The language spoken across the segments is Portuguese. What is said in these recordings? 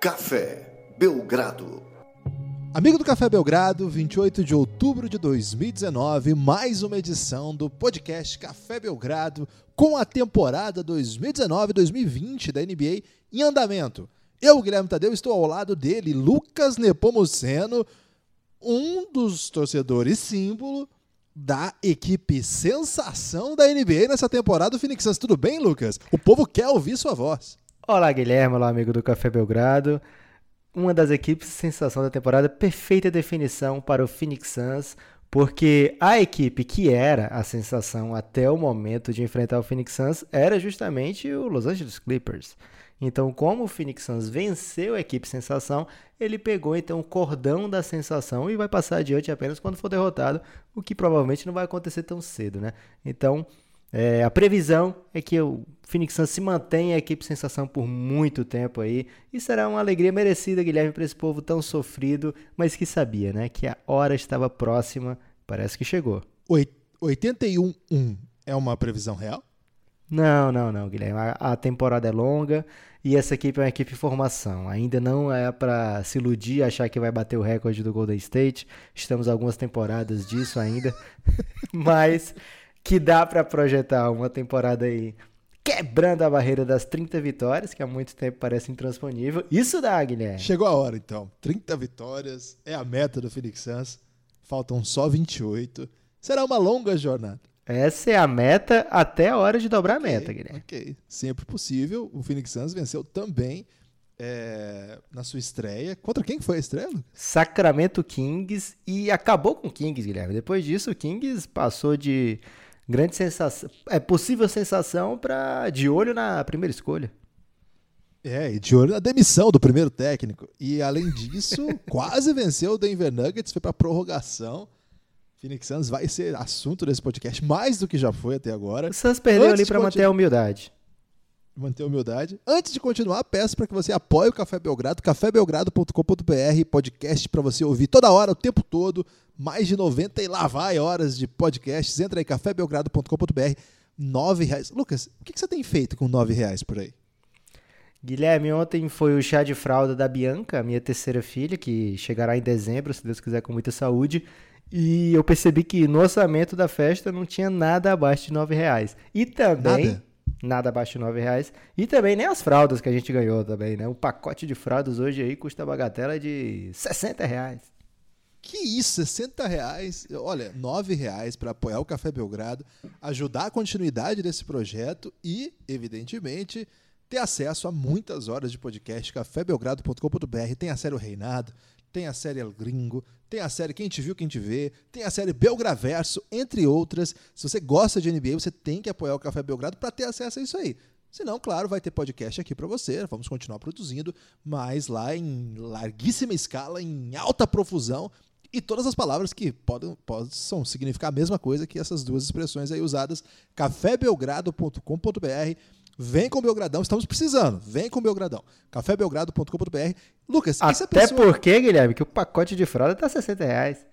Café Belgrado. Amigo do Café Belgrado, 28 de outubro de 2019, mais uma edição do podcast Café Belgrado com a temporada 2019-2020 da NBA em andamento. Eu, Guilherme Tadeu, estou ao lado dele, Lucas Nepomuceno, um dos torcedores símbolo da equipe sensação da NBA nessa temporada do Phoenix Suns. Tudo bem, Lucas? O povo quer ouvir sua voz. Olá, Guilherme, olá, amigo do Café Belgrado uma das equipes sensação da temporada, perfeita definição para o Phoenix Suns, porque a equipe que era a sensação até o momento de enfrentar o Phoenix Suns era justamente o Los Angeles Clippers. Então, como o Phoenix Suns venceu a equipe sensação, ele pegou então o cordão da sensação e vai passar adiante apenas quando for derrotado, o que provavelmente não vai acontecer tão cedo, né? Então, é, a previsão é que o Phoenix Suns se mantenha a equipe sensação por muito tempo aí. E será uma alegria merecida, Guilherme, para esse povo tão sofrido, mas que sabia, né? Que a hora estava próxima. Parece que chegou. 81-1 é uma previsão real? Não, não, não, Guilherme. A, a, temporada é longa e essa equipe é uma equipe em formação. Ainda não é para se iludir, achar que vai bater o recorde do Golden State. Estamos algumas temporadas disso ainda. mas que dá para projetar uma temporada aí quebrando a barreira das 30 vitórias, que há muito tempo parece intransponível. Isso dá, Guilherme. Chegou a hora, então. 30 vitórias é a meta do Phoenix Suns. Faltam só 28. Será uma longa jornada. Essa é a meta até a hora de dobrar a meta, Guilherme. Ok, sempre possível. O Phoenix Suns venceu também é, na sua estreia. Contra quem foi a estreia? Sacramento Kings e acabou com o Kings, Guilherme. Depois disso, o Kings passou de grande sensação, é possível sensação para de olho na primeira escolha. É, e de olho na demissão do primeiro técnico. E além disso, quase venceu o Denver Nuggets, foi para prorrogação. Phoenix Suns vai ser assunto desse podcast mais do que já foi até agora. O Suns perdeu Antes ali para manter a humildade manter a humildade. Antes de continuar, peço para que você apoie o Café Belgrado, cafébelgrado.com.br, podcast para você ouvir toda hora, o tempo todo, mais de 90 e lá vai horas de podcasts. Entra aí, cafébelgrado.com.br, nove reais. Lucas, o que você tem feito com nove reais por aí? Guilherme, ontem foi o chá de fralda da Bianca, minha terceira filha, que chegará em dezembro, se Deus quiser, com muita saúde. E eu percebi que no orçamento da festa não tinha nada abaixo de nove reais. E também... Nada? Nada abaixo de 9 reais. E também nem as fraldas que a gente ganhou também, né? Um pacote de fraldas hoje aí custa bagatela de 60 reais. Que isso, 60 reais? Olha, 9 reais para apoiar o Café Belgrado, ajudar a continuidade desse projeto e, evidentemente, ter acesso a muitas horas de podcast. cafébelgrado.com.br tem a série O Reinado, tem a série El Gringo, tem a série Quem Te Viu, Quem Te Vê, tem a série Belgraverso, entre outras. Se você gosta de NBA, você tem que apoiar o Café Belgrado para ter acesso a isso aí. Senão, claro, vai ter podcast aqui para você. Vamos continuar produzindo, mas lá em larguíssima escala, em alta profusão, e todas as palavras que podem, possam significar a mesma coisa que essas duas expressões aí usadas, cafébelgrado.com.br Vem com o Belgradão, estamos precisando. Vem com o Belgradão. cafébelgrado.com.br. Lucas, Até pessoa... porque, Guilherme, que o pacote de fralda tá 60 reais.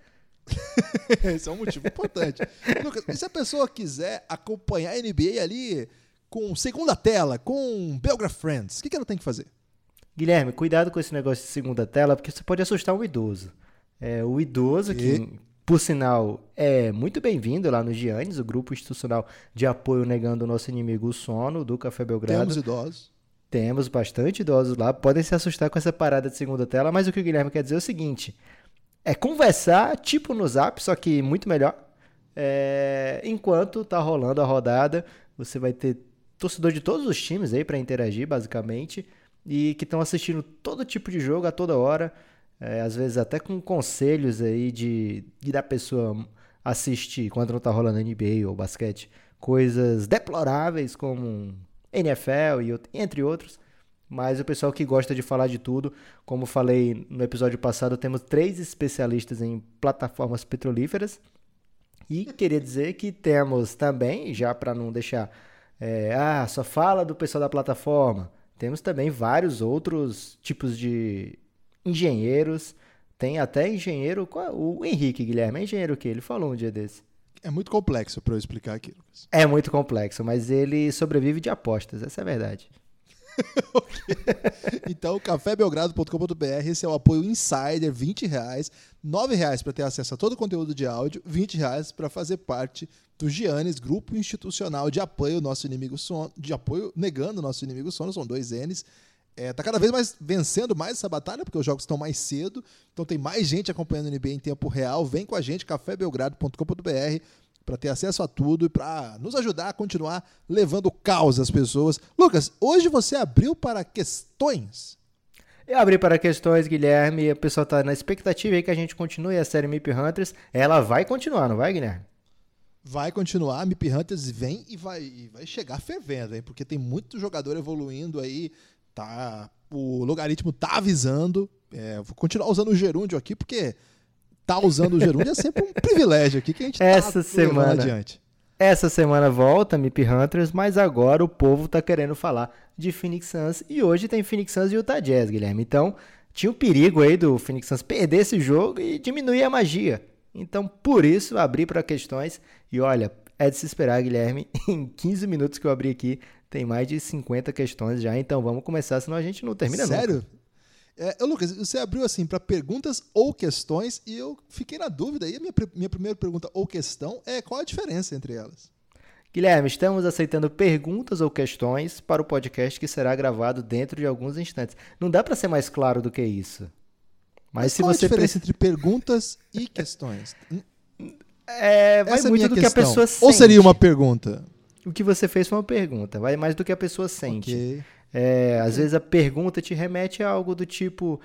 Esse é um motivo importante. Lucas, e se a pessoa quiser acompanhar a NBA ali com segunda tela, com Belgra Friends, o que, que ela tem que fazer? Guilherme, cuidado com esse negócio de segunda tela, porque você pode assustar um idoso. É, o idoso e... que por sinal, é muito bem-vindo lá no Giannis, o grupo institucional de apoio negando o nosso inimigo o sono do Café Belgrado. Temos idosos. Temos bastante idosos lá, podem se assustar com essa parada de segunda tela, mas o que o Guilherme quer dizer é o seguinte: é conversar tipo no zap, só que muito melhor. É, enquanto tá rolando a rodada, você vai ter torcedor de todos os times aí para interagir, basicamente, e que estão assistindo todo tipo de jogo a toda hora é, às vezes até com conselhos aí de, de da pessoa assistir quando não tá rolando NBA ou basquete, coisas deploráveis como NFL e entre outros. Mas o pessoal que gosta de falar de tudo, como falei no episódio passado, temos três especialistas em plataformas petrolíferas. E queria dizer que temos também, já para não deixar, é, ah, só fala do pessoal da plataforma. Temos também vários outros tipos de engenheiros, tem até engenheiro, o Henrique Guilherme, é engenheiro que ele falou um dia desse. É muito complexo para eu explicar aqui, Lucas. É muito complexo, mas ele sobrevive de apostas, essa é a verdade. Então, cafébelgrado.com.br, esse é o apoio insider, 20 reais, 9 reais para ter acesso a todo o conteúdo de áudio, 20 reais para fazer parte do Giannis, grupo institucional de apoio nosso inimigo sono, de apoio negando nosso inimigo sono, são dois N's. É, tá cada vez mais vencendo mais essa batalha, porque os jogos estão mais cedo, então tem mais gente acompanhando o NBA em tempo real. Vem com a gente, cafébelgrado.com.br, para ter acesso a tudo e para nos ajudar a continuar levando caos às pessoas. Lucas, hoje você abriu para questões. Eu abri para questões, Guilherme. O pessoal tá na expectativa aí que a gente continue a série Mip Hunters. Ela vai continuar, não vai, Guilherme? Vai continuar, Mip Hunters vem e vai, e vai chegar fervendo, hein? Porque tem muito jogador evoluindo aí. Tá, o logaritmo tá avisando. É, vou continuar usando o gerúndio aqui, porque tá usando o gerúndio é sempre um privilégio aqui que a gente tá Essa levando semana. adiante. Essa semana volta Mip Hunters, mas agora o povo tá querendo falar de Phoenix Suns e hoje tem Phoenix Suns e Utah Jazz, Guilherme. Então, tinha o perigo aí do Phoenix Suns perder esse jogo e diminuir a magia. Então, por isso, abri para questões e olha, é de se esperar, Guilherme. Em 15 minutos que eu abri aqui, tem mais de 50 questões já, então vamos começar, senão a gente não termina nunca. Sério? É, ô, Lucas, você abriu assim para perguntas ou questões e eu fiquei na dúvida. E a minha, minha primeira pergunta ou questão é qual a diferença entre elas? Guilherme, estamos aceitando perguntas ou questões para o podcast que será gravado dentro de alguns instantes. Não dá para ser mais claro do que isso. Mas, se qual você a diferença entre perguntas e questões? É, vai Essa é muito minha do que questão. a pessoa sente. Ou seria uma pergunta? O que você fez foi uma pergunta, vai mais do que a pessoa sente. Ok. É, às vezes a pergunta te remete a algo do tipo: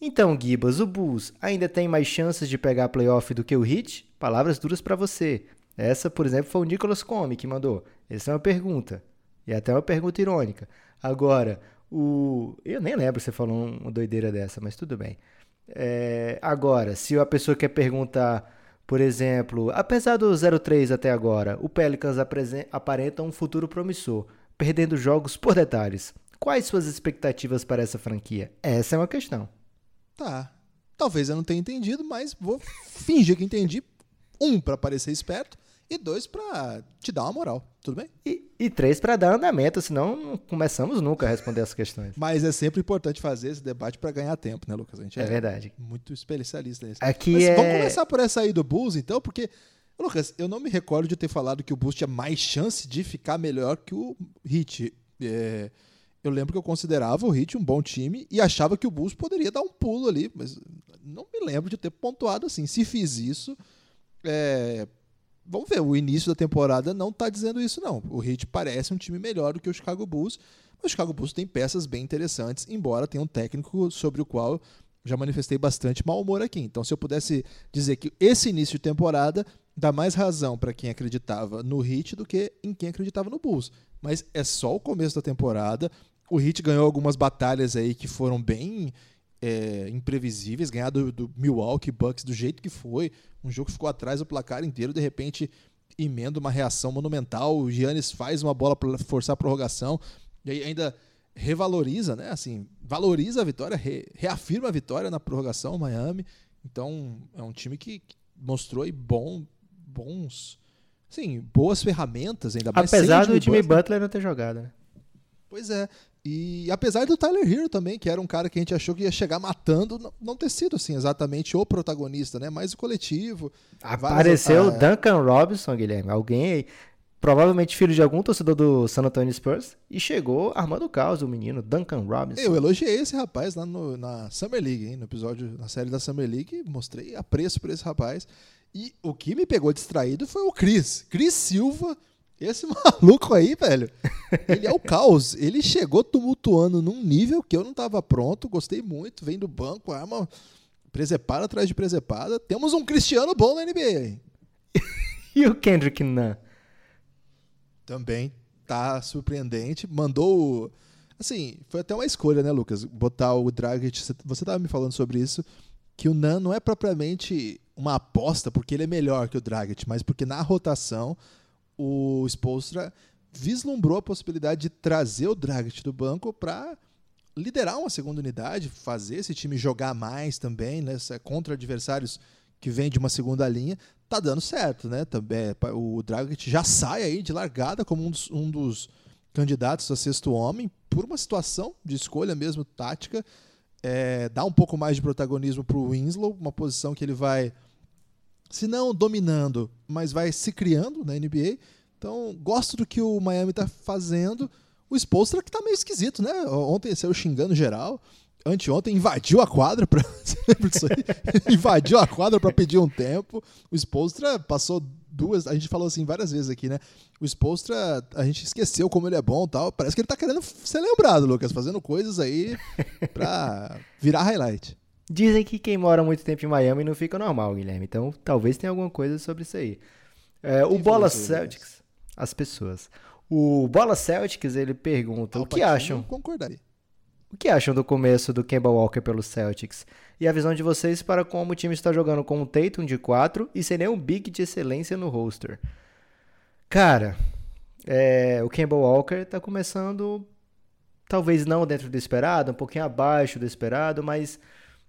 Então, Gibas, o Bulls ainda tem mais chances de pegar playoff do que o Heat? Palavras duras pra você. Essa, por exemplo, foi o Nicholas Come que mandou. Essa é uma pergunta. E até uma pergunta irônica. Agora, o. Eu nem lembro se você falou uma doideira dessa, mas tudo bem. É, agora, se a pessoa quer perguntar, por exemplo, apesar do 0-3 até agora, o Pelicans aparenta um futuro promissor, perdendo jogos por detalhes. Quais suas expectativas para essa franquia? Essa é uma questão. Tá. Talvez eu não tenha entendido, mas vou fingir que entendi. Um, para parecer esperto. E dois, para te dar uma moral. Tudo bem? E, e três para dar andamento, senão não começamos nunca a responder essas questões. Mas é sempre importante fazer esse debate para ganhar tempo, né, Lucas? A gente É verdade. muito especialista nisso. Aqui Mas é. vamos começar por essa aí do Bulls, então, porque, Lucas, eu não me recordo de ter falado que o Bulls tinha mais chance de ficar melhor que o Heat. É, eu lembro que eu considerava o Heat um bom time e achava que o Bulls poderia dar um pulo ali, mas não me lembro de ter pontuado assim. Se fiz isso, é, vamos ver, o início da temporada não tá dizendo isso, não. O Heat parece um time melhor do que o Chicago Bulls, mas o Chicago Bulls tem peças bem interessantes, embora tenha um técnico sobre o qual já manifestei bastante mau humor aqui. Então, se eu pudesse dizer que esse início de temporada dá mais razão para quem acreditava no Heat do que em quem acreditava no Bulls. Mas é só o começo da temporada. O Heat ganhou algumas batalhas aí que foram bem é, imprevisíveis. Ganhar do, do Milwaukee Bucks do jeito que foi. Um jogo que ficou atrás do placar inteiro. De repente, emenda uma reação monumental. O Giannis faz uma bola para forçar a prorrogação. E aí ainda revaloriza, né? Assim, valoriza a vitória, re- reafirma a vitória na prorrogação, Miami. Então, é um time que mostrou aí bom, bons, sim, boas ferramentas, ainda mais Apesar do Jimmy Butler. Butler não ter jogado, né? Pois é. E apesar do Tyler Hero também, que era um cara que a gente achou que ia chegar matando, não, não ter sido assim exatamente o protagonista, né? Mas o coletivo. Apareceu o várias- Duncan Robinson, Guilherme. Alguém aí, provavelmente filho de algum torcedor do San Antonio Spurs, e chegou armando o caos, o menino Duncan Robinson. Eu elogiei esse rapaz lá no- na Summer League, hein? no episódio, na série da Summer League, mostrei apreço por esse rapaz. E o que me pegou distraído foi o Chris. Chris Silva, esse maluco aí, velho. Ele é o caos. Ele chegou tumultuando num nível que eu não tava pronto, gostei muito, vem do banco, arma presepada atrás de presepada. Temos um Cristiano bom na NBA? E o Kendrick Nunn? Também tá surpreendente. Mandou. Assim, foi até uma escolha, né, Lucas? Botar o Dragic. você- Você tava me falando sobre isso. Que o Nan não é propriamente uma aposta porque ele é melhor que o Dragic, mas porque na rotação o Spolstra vislumbrou a possibilidade de trazer o Dragic do banco para liderar uma segunda unidade, fazer esse time jogar mais também, né, contra adversários que vêm de uma segunda linha, tá dando certo, né? Também o Dragic já sai aí de largada como um dos, um dos candidatos a sexto homem, por uma situação de escolha mesmo, tática, é, dar um pouco mais de protagonismo para o Winslow, uma posição que ele vai, se não dominando, mas vai se criando na NBA. Então, gosto do que o Miami está fazendo. O Spolstra que tá meio esquisito, né? Ontem saiu xingando geral. Anteontem invadiu a quadra para invadiu a quadra para pedir um tempo. O Spolstra passou duas, a gente falou assim várias vezes aqui, né? O Spolstra, a gente esqueceu como ele é bom, tal. Parece que ele tá querendo ser lembrado, Lucas, fazendo coisas aí para virar highlight. Dizem que quem mora muito tempo em Miami não fica normal, Guilherme. Então, talvez tenha alguma coisa sobre isso aí. É, o Bola Celtics, as pessoas. O Bola Celtics, ele pergunta, o que acham? Concordaria. O que acham do começo do Kemba Walker pelos Celtics? E a visão de vocês para como o time está jogando com o Tatum de 4 e sem nenhum big de excelência no roster? Cara, é, o Kemba Walker está começando, talvez não dentro do esperado, um pouquinho abaixo do esperado, mas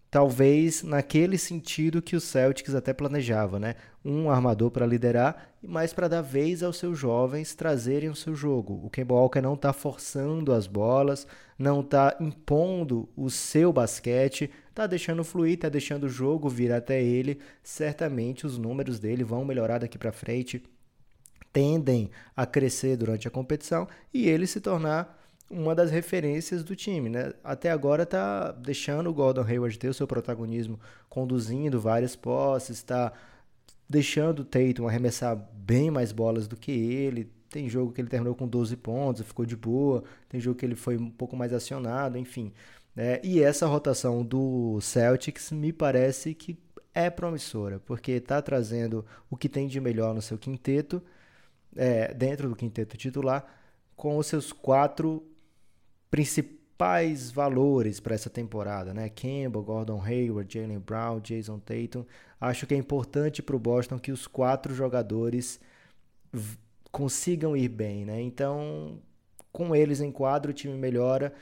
talvez naquele sentido que o Celtics até planejava, né? Um armador para liderar, mas para dar vez aos seus jovens trazerem o seu jogo. O Kemba Walker não está forçando as bolas, não está impondo o seu basquete, está deixando fluir, está deixando o jogo vir até ele. Certamente os números dele vão melhorar daqui para frente, tendem a crescer durante a competição e ele se tornar uma das referências do time, né? Até agora tá deixando o Gordon Hayward ter o seu protagonismo, conduzindo várias posses, está deixando o Tatum arremessar bem mais bolas do que ele. Tem jogo que ele terminou com 12 pontos, ficou de boa. Tem jogo que ele foi um pouco mais acionado, enfim. Né? E essa rotação do Celtics me parece que é promissora, porque está trazendo o que tem de melhor no seu quinteto, é, dentro do quinteto titular, com os seus quatro principais valores para essa temporada, né? Campbell, Gordon Hayward, Jalen Brown, Jason Tatum. Acho que é importante para o Boston que os quatro jogadores consigam ir bem, né? Então, com eles em quadro, o time melhora.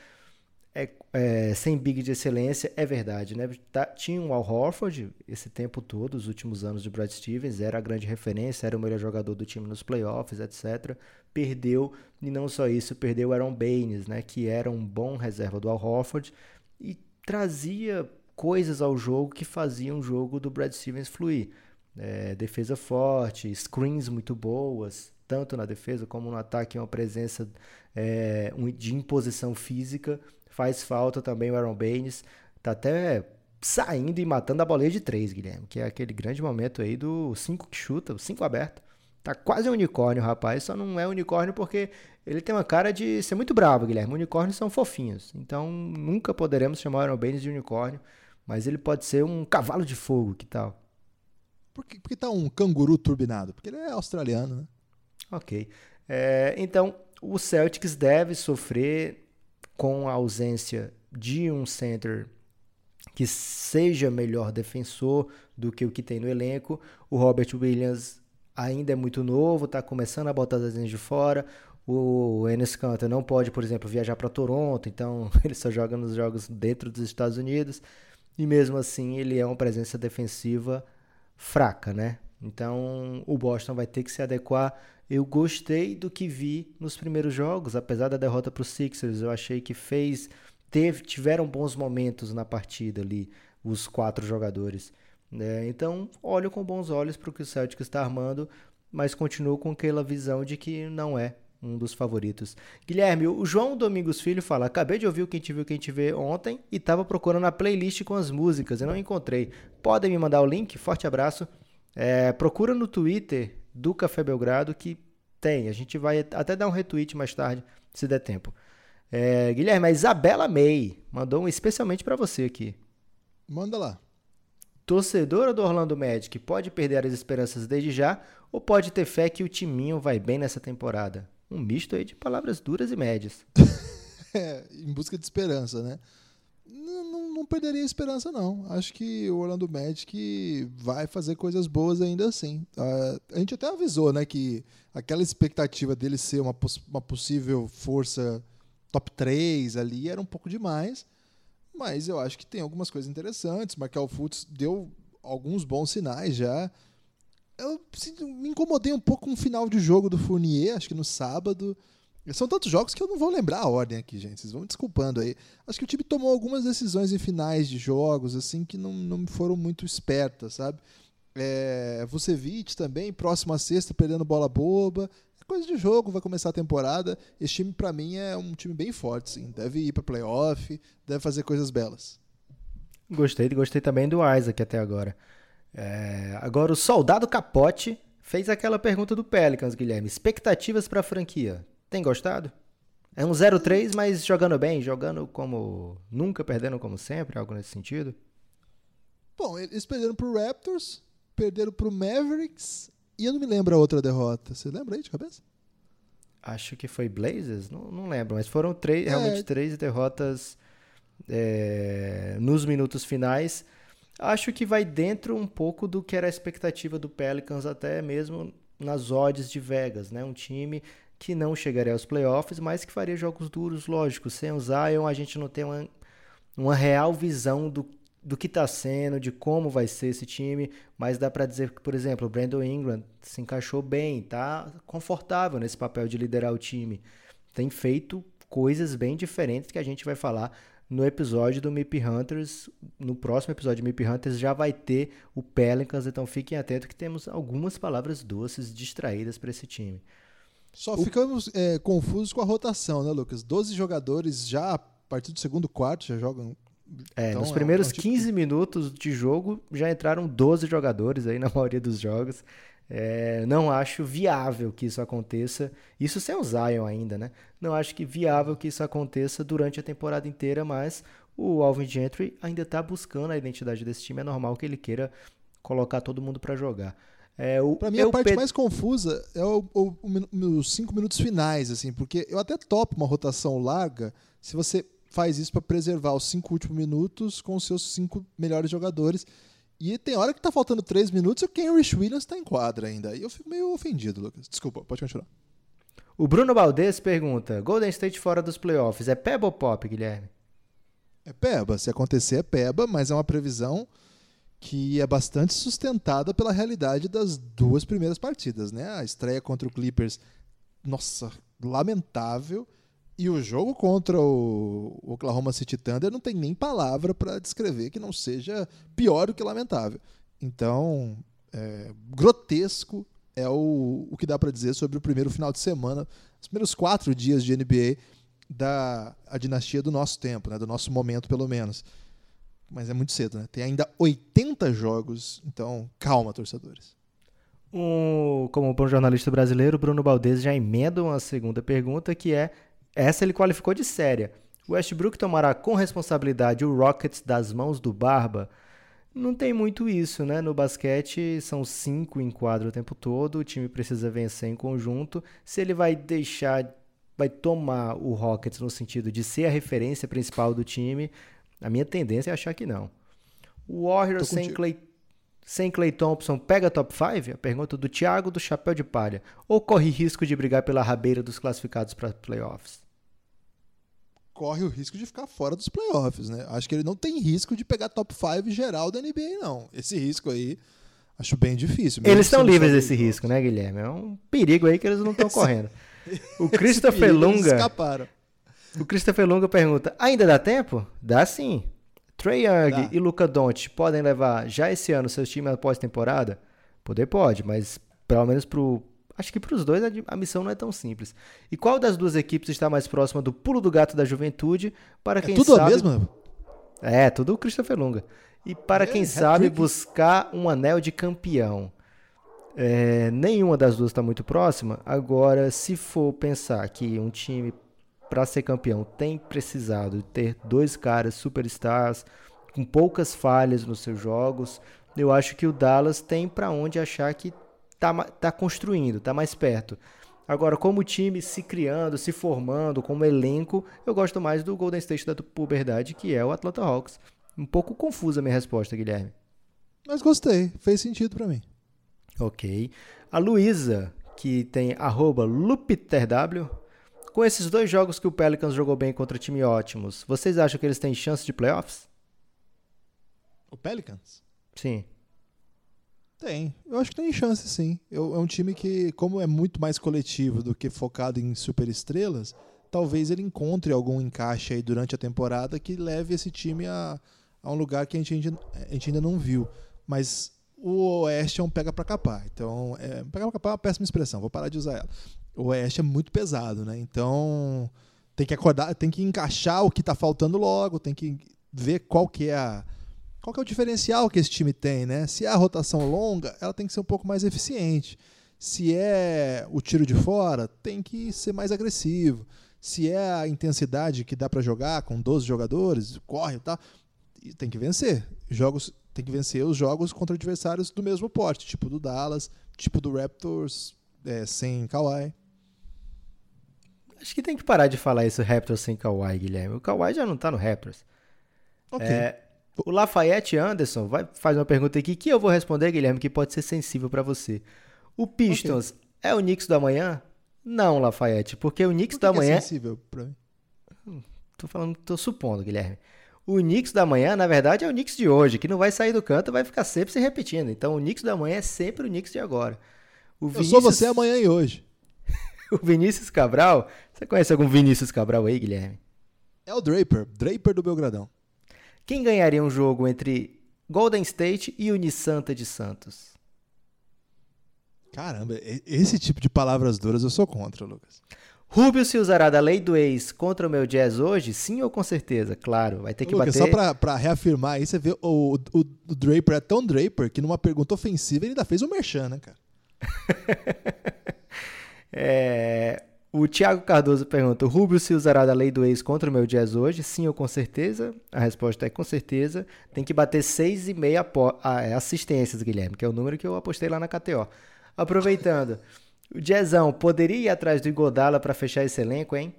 É, é, sem big de excelência, é verdade, né? Tá, tinha um Al Horford esse tempo todo, os últimos anos de Brad Stevens, era a grande referência, era o melhor jogador do time nos playoffs, etc. Perdeu, e não só isso, perdeu Aaron Baines, né? Que era um bom reserva do Al Horford e trazia coisas ao jogo que faziam o jogo do Brad Stevens fluir. É, defesa forte, screens muito boas, tanto na defesa como no ataque, uma presença é, de imposição física Faz falta também o Aaron Baines. Tá até saindo e matando a boleia de três, Guilherme. Que é aquele grande momento aí do 5 que chuta, o 5 aberto. Tá quase um unicórnio, rapaz. Só não é unicórnio porque ele tem uma cara de ser muito bravo, Guilherme. Unicórnios são fofinhos. Então nunca poderemos chamar o Aaron Baines de unicórnio. Mas ele pode ser um cavalo de fogo, que tal? Por que, por que tá um canguru turbinado? Porque ele é australiano, né? Ok. É, então, o Celtics deve sofrer com a ausência de um center que seja melhor defensor do que o que tem no elenco. O Robert Williams ainda é muito novo, está começando a botar as linhas de fora. O Enes Kanter não pode, por exemplo, viajar para Toronto, então ele só joga nos jogos dentro dos Estados Unidos. E mesmo assim, ele é uma presença defensiva fraca, né? Então, o Boston vai ter que se adequar eu gostei do que vi nos primeiros jogos, apesar da derrota para os Sixers. Eu achei que fez, teve, tiveram bons momentos na partida ali, os quatro jogadores. Né? Então, olho com bons olhos para o que o Celtic está armando, mas continuo com aquela visão de que não é um dos favoritos. Guilherme, o João Domingos Filho fala: Acabei de ouvir o Quem Te Viu, Quem Te Vê ontem e estava procurando a playlist com as músicas e não encontrei. Podem me mandar o link? Forte abraço. É, procura no Twitter do Café Belgrado que tem. A gente vai até dar um retweet mais tarde, se der tempo. É, Guilherme, a Isabela May mandou um especialmente para você aqui. Manda lá. Torcedora do Orlando Magic pode perder as esperanças desde já ou pode ter fé que o timinho vai bem nessa temporada? Um misto aí de palavras duras e médias. é, em busca de esperança, né? não, não perderia a esperança, não. Acho que o Orlando Magic vai fazer coisas boas ainda assim. Uh, a gente até avisou, né, que aquela expectativa dele ser uma, uma possível força top 3 ali era um pouco demais. Mas eu acho que tem algumas coisas interessantes. Markel Fultz deu alguns bons sinais já. Eu me incomodei um pouco com o final de jogo do Fournier, acho que no sábado. São tantos jogos que eu não vou lembrar a ordem aqui, gente. Vocês vão me desculpando aí. Acho que o time tomou algumas decisões em finais de jogos, assim, que não, não foram muito espertas, sabe? É, Vucevic também, próxima sexta, perdendo bola boba. Coisa de jogo, vai começar a temporada. Esse time, para mim, é um time bem forte, sim. Deve ir para playoff, deve fazer coisas belas. Gostei, gostei também do Isaac até agora. É, agora, o Soldado Capote fez aquela pergunta do Pelicans, Guilherme. Expectativas para a franquia? Tem gostado? É um 0-3, mas jogando bem, jogando como nunca, perdendo como sempre, algo nesse sentido? Bom, eles perderam pro Raptors, perderam pro Mavericks e eu não me lembro a outra derrota. Você lembra aí de cabeça? Acho que foi Blazers, não, não lembro, mas foram três, é... realmente três derrotas é, nos minutos finais. Acho que vai dentro um pouco do que era a expectativa do Pelicans, até mesmo nas odds de Vegas, né? Um time que não chegaria aos playoffs, mas que faria jogos duros, lógico. Sem o Zion, a gente não tem uma, uma real visão do, do que está sendo, de como vai ser esse time, mas dá para dizer que, por exemplo, o Brandon Ingram se encaixou bem, tá confortável nesse papel de liderar o time. Tem feito coisas bem diferentes que a gente vai falar no episódio do Mip Hunters. No próximo episódio do Mip Hunters já vai ter o Pelicans, então fiquem atentos que temos algumas palavras doces distraídas para esse time. Só o... ficamos é, confusos com a rotação, né, Lucas? 12 jogadores já a partir do segundo quarto já jogam. É, então, nos primeiros é um tipo... 15 minutos de jogo já entraram 12 jogadores aí na maioria dos jogos. É, não acho viável que isso aconteça. Isso sem o Zion ainda, né? Não acho que viável que isso aconteça durante a temporada inteira, mas o Alvin Gentry ainda está buscando a identidade desse time. É normal que ele queira colocar todo mundo para jogar. É, para mim, a parte mais confusa é o, o, o, os cinco minutos finais, assim, porque eu até topo uma rotação larga se você faz isso para preservar os cinco últimos minutos com os seus cinco melhores jogadores. E tem hora que tá faltando três minutos e o Kenrich Williams tá em quadra ainda. E eu fico meio ofendido, Lucas. Desculpa, pode continuar. O Bruno Valdez pergunta: Golden State fora dos playoffs, é peba ou pop, Guilherme? É peba. Se acontecer, é peba, mas é uma previsão que é bastante sustentada pela realidade das duas primeiras partidas, né? A estreia contra o Clippers, nossa, lamentável, e o jogo contra o Oklahoma City Thunder não tem nem palavra para descrever que não seja pior do que lamentável. Então, é, grotesco é o, o que dá para dizer sobre o primeiro final de semana, os primeiros quatro dias de NBA da a dinastia do nosso tempo, né? do nosso momento pelo menos mas é muito cedo, né? Tem ainda 80 jogos, então calma, torcedores. Um, como bom jornalista brasileiro, Bruno Baldes já emenda uma segunda pergunta, que é, essa ele qualificou de séria. Westbrook tomará com responsabilidade o Rockets das mãos do Barba? Não tem muito isso, né? No basquete são cinco em quadro o tempo todo, o time precisa vencer em conjunto. Se ele vai deixar, vai tomar o Rockets no sentido de ser a referência principal do time, a minha tendência é achar que não. O Warriors sem Clay, sem Clay Thompson pega top 5? A pergunta do Thiago do Chapéu de Palha. Ou corre risco de brigar pela rabeira dos classificados para playoffs? Corre o risco de ficar fora dos playoffs, né? Acho que ele não tem risco de pegar top 5 geral da NBA, não. Esse risco aí, acho bem difícil. Eles estão livres desse risco, né, Guilherme? É um perigo aí que eles não estão correndo. O Christopher Lunga. Escaparam. O Christopher Longa pergunta: ainda dá tempo? Dá sim. Trey Young dá. e Luca Doncic podem levar já esse ano seus times após temporada? Poder pode, mas pelo menos pro acho que para os dois a missão não é tão simples. E qual das duas equipes está mais próxima do pulo do gato da juventude para é quem é tudo sabe? A mesma? É, tudo o Christopher Lunga. E para é, quem sabe buscar um anel de campeão. É, nenhuma das duas está muito próxima. Agora, se for pensar que um time para ser campeão tem precisado ter dois caras superstars com poucas falhas nos seus jogos. Eu acho que o Dallas tem para onde achar que tá, tá construindo, tá mais perto. Agora, como time se criando, se formando, como elenco, eu gosto mais do Golden State da puberdade, que é o Atlanta Hawks. Um pouco confusa a minha resposta, Guilherme. Mas gostei, fez sentido para mim. Ok. A Luísa, que tem arroba LupiterW, com esses dois jogos que o Pelicans jogou bem contra time ótimos, vocês acham que eles têm chance de playoffs? O Pelicans? Sim. Tem. Eu acho que tem chance, sim. Eu, é um time que, como é muito mais coletivo do que focado em superestrelas, talvez ele encontre algum encaixe aí durante a temporada que leve esse time a, a um lugar que a gente, ainda, a gente ainda não viu. Mas o Oeste é um pega para capar. Então, é, pega pra capar é uma péssima expressão, vou parar de usar ela. O Oeste é muito pesado, né? Então, tem que acordar, tem que encaixar o que está faltando logo, tem que ver qual que é a qual que é o diferencial que esse time tem, né? Se é a rotação longa, ela tem que ser um pouco mais eficiente. Se é o tiro de fora, tem que ser mais agressivo. Se é a intensidade que dá para jogar com 12 jogadores, corre e tal, tem que vencer. Jogos tem que vencer os jogos contra adversários do mesmo porte, tipo do Dallas, tipo do Raptors é, sem Kawhi. Acho que tem que parar de falar isso Raptors sem Kawhi, Guilherme. O Kawhi já não tá no Raptors. Okay. É, o Lafayette Anderson vai, faz uma pergunta aqui que eu vou responder, Guilherme, que pode ser sensível para você. O Pistons okay. é o Knicks do amanhã? Não, Lafayette, porque o Knicks Por que do amanhã. É sensível pra mim? Hum, tô falando, tô supondo, Guilherme. O Knicks da manhã, na verdade, é o Knicks de hoje, que não vai sair do canto, vai ficar sempre se repetindo. Então, o Knicks da manhã é sempre o Knicks de agora. O Vinícius... Eu sou você amanhã e hoje. o Vinícius Cabral, você conhece algum Vinícius Cabral aí, Guilherme? É o Draper, Draper do Belgradão. Quem ganharia um jogo entre Golden State e Unisanta de Santos? Caramba, esse tipo de palavras duras eu sou contra, Lucas. Rubio se usará da lei do ex contra o meu jazz hoje? Sim ou com certeza? Claro, vai ter que Lucas, bater. Só pra, pra reafirmar aí, você vê o, o, o, Draper é tão Draper que numa pergunta ofensiva ele ainda fez um merchan, né, cara? é, o Thiago Cardoso pergunta: o Rubio se usará da lei do ex contra o meu jazz hoje? Sim ou com certeza? A resposta é com certeza. Tem que bater 6,5 ah, é, assistências, Guilherme, que é o número que eu apostei lá na KTO. Aproveitando. O Jezão poderia ir atrás do Igodala para fechar esse elenco, hein?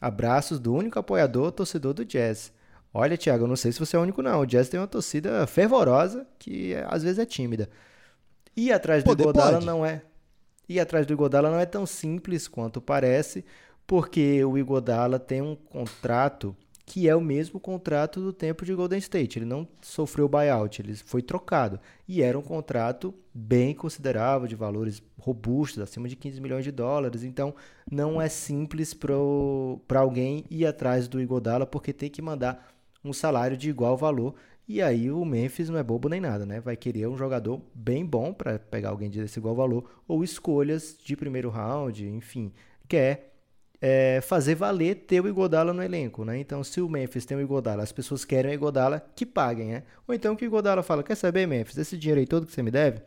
Abraços do único apoiador, torcedor do Jazz. Olha, Thiago, eu não sei se você é o único, não. O Jazz tem uma torcida fervorosa que às vezes é tímida. Ir atrás do Igodala não é. Ir atrás do Igodala não é tão simples quanto parece, porque o Igodala tem um contrato que é o mesmo contrato do tempo de Golden State. Ele não sofreu buyout, ele foi trocado. E era um contrato bem considerável, de valores robustos, acima de 15 milhões de dólares. Então, não é simples para alguém ir atrás do Igodala, porque tem que mandar um salário de igual valor. E aí o Memphis não é bobo nem nada, né? Vai querer um jogador bem bom para pegar alguém desse igual valor, ou escolhas de primeiro round, enfim. Quer é, fazer valer ter o Igodala no elenco, né? Então, se o Memphis tem o Igodala, as pessoas querem o Igodala, que paguem, né? Ou então que o Igodala fala, quer saber, Memphis, esse dinheiro aí todo que você me deve,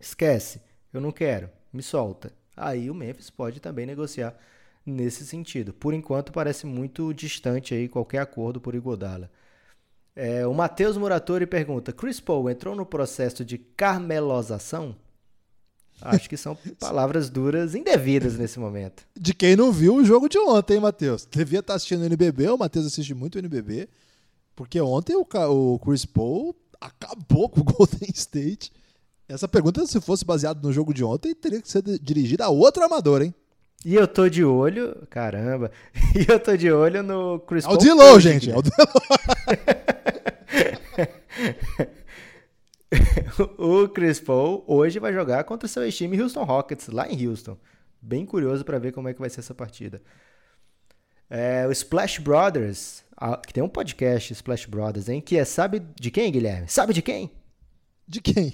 esquece, eu não quero, me solta. Aí o Memphis pode também negociar nesse sentido. Por enquanto, parece muito distante aí qualquer acordo por Igodala. É, o Matheus Muratori pergunta, Chris Paul entrou no processo de carmelosação? Acho que são palavras duras indevidas nesse momento. De quem não viu o jogo de ontem, hein, Matheus? Devia estar assistindo o NBB, o Matheus assiste muito o NBB, porque ontem o, o Chris Paul acabou com o Golden State. Essa pergunta, se fosse baseada no jogo de ontem, teria que ser dirigida a outro amador, hein? E eu tô de olho, caramba, e eu tô de olho no Chris Paul. Aldilou, gente, Aldilou. o Chris Paul hoje vai jogar contra o seu time Houston Rockets, lá em Houston. Bem curioso para ver como é que vai ser essa partida. É, o Splash Brothers, que tem um podcast, Splash Brothers, hein? Que é, sabe de quem, Guilherme? Sabe de quem? De quem?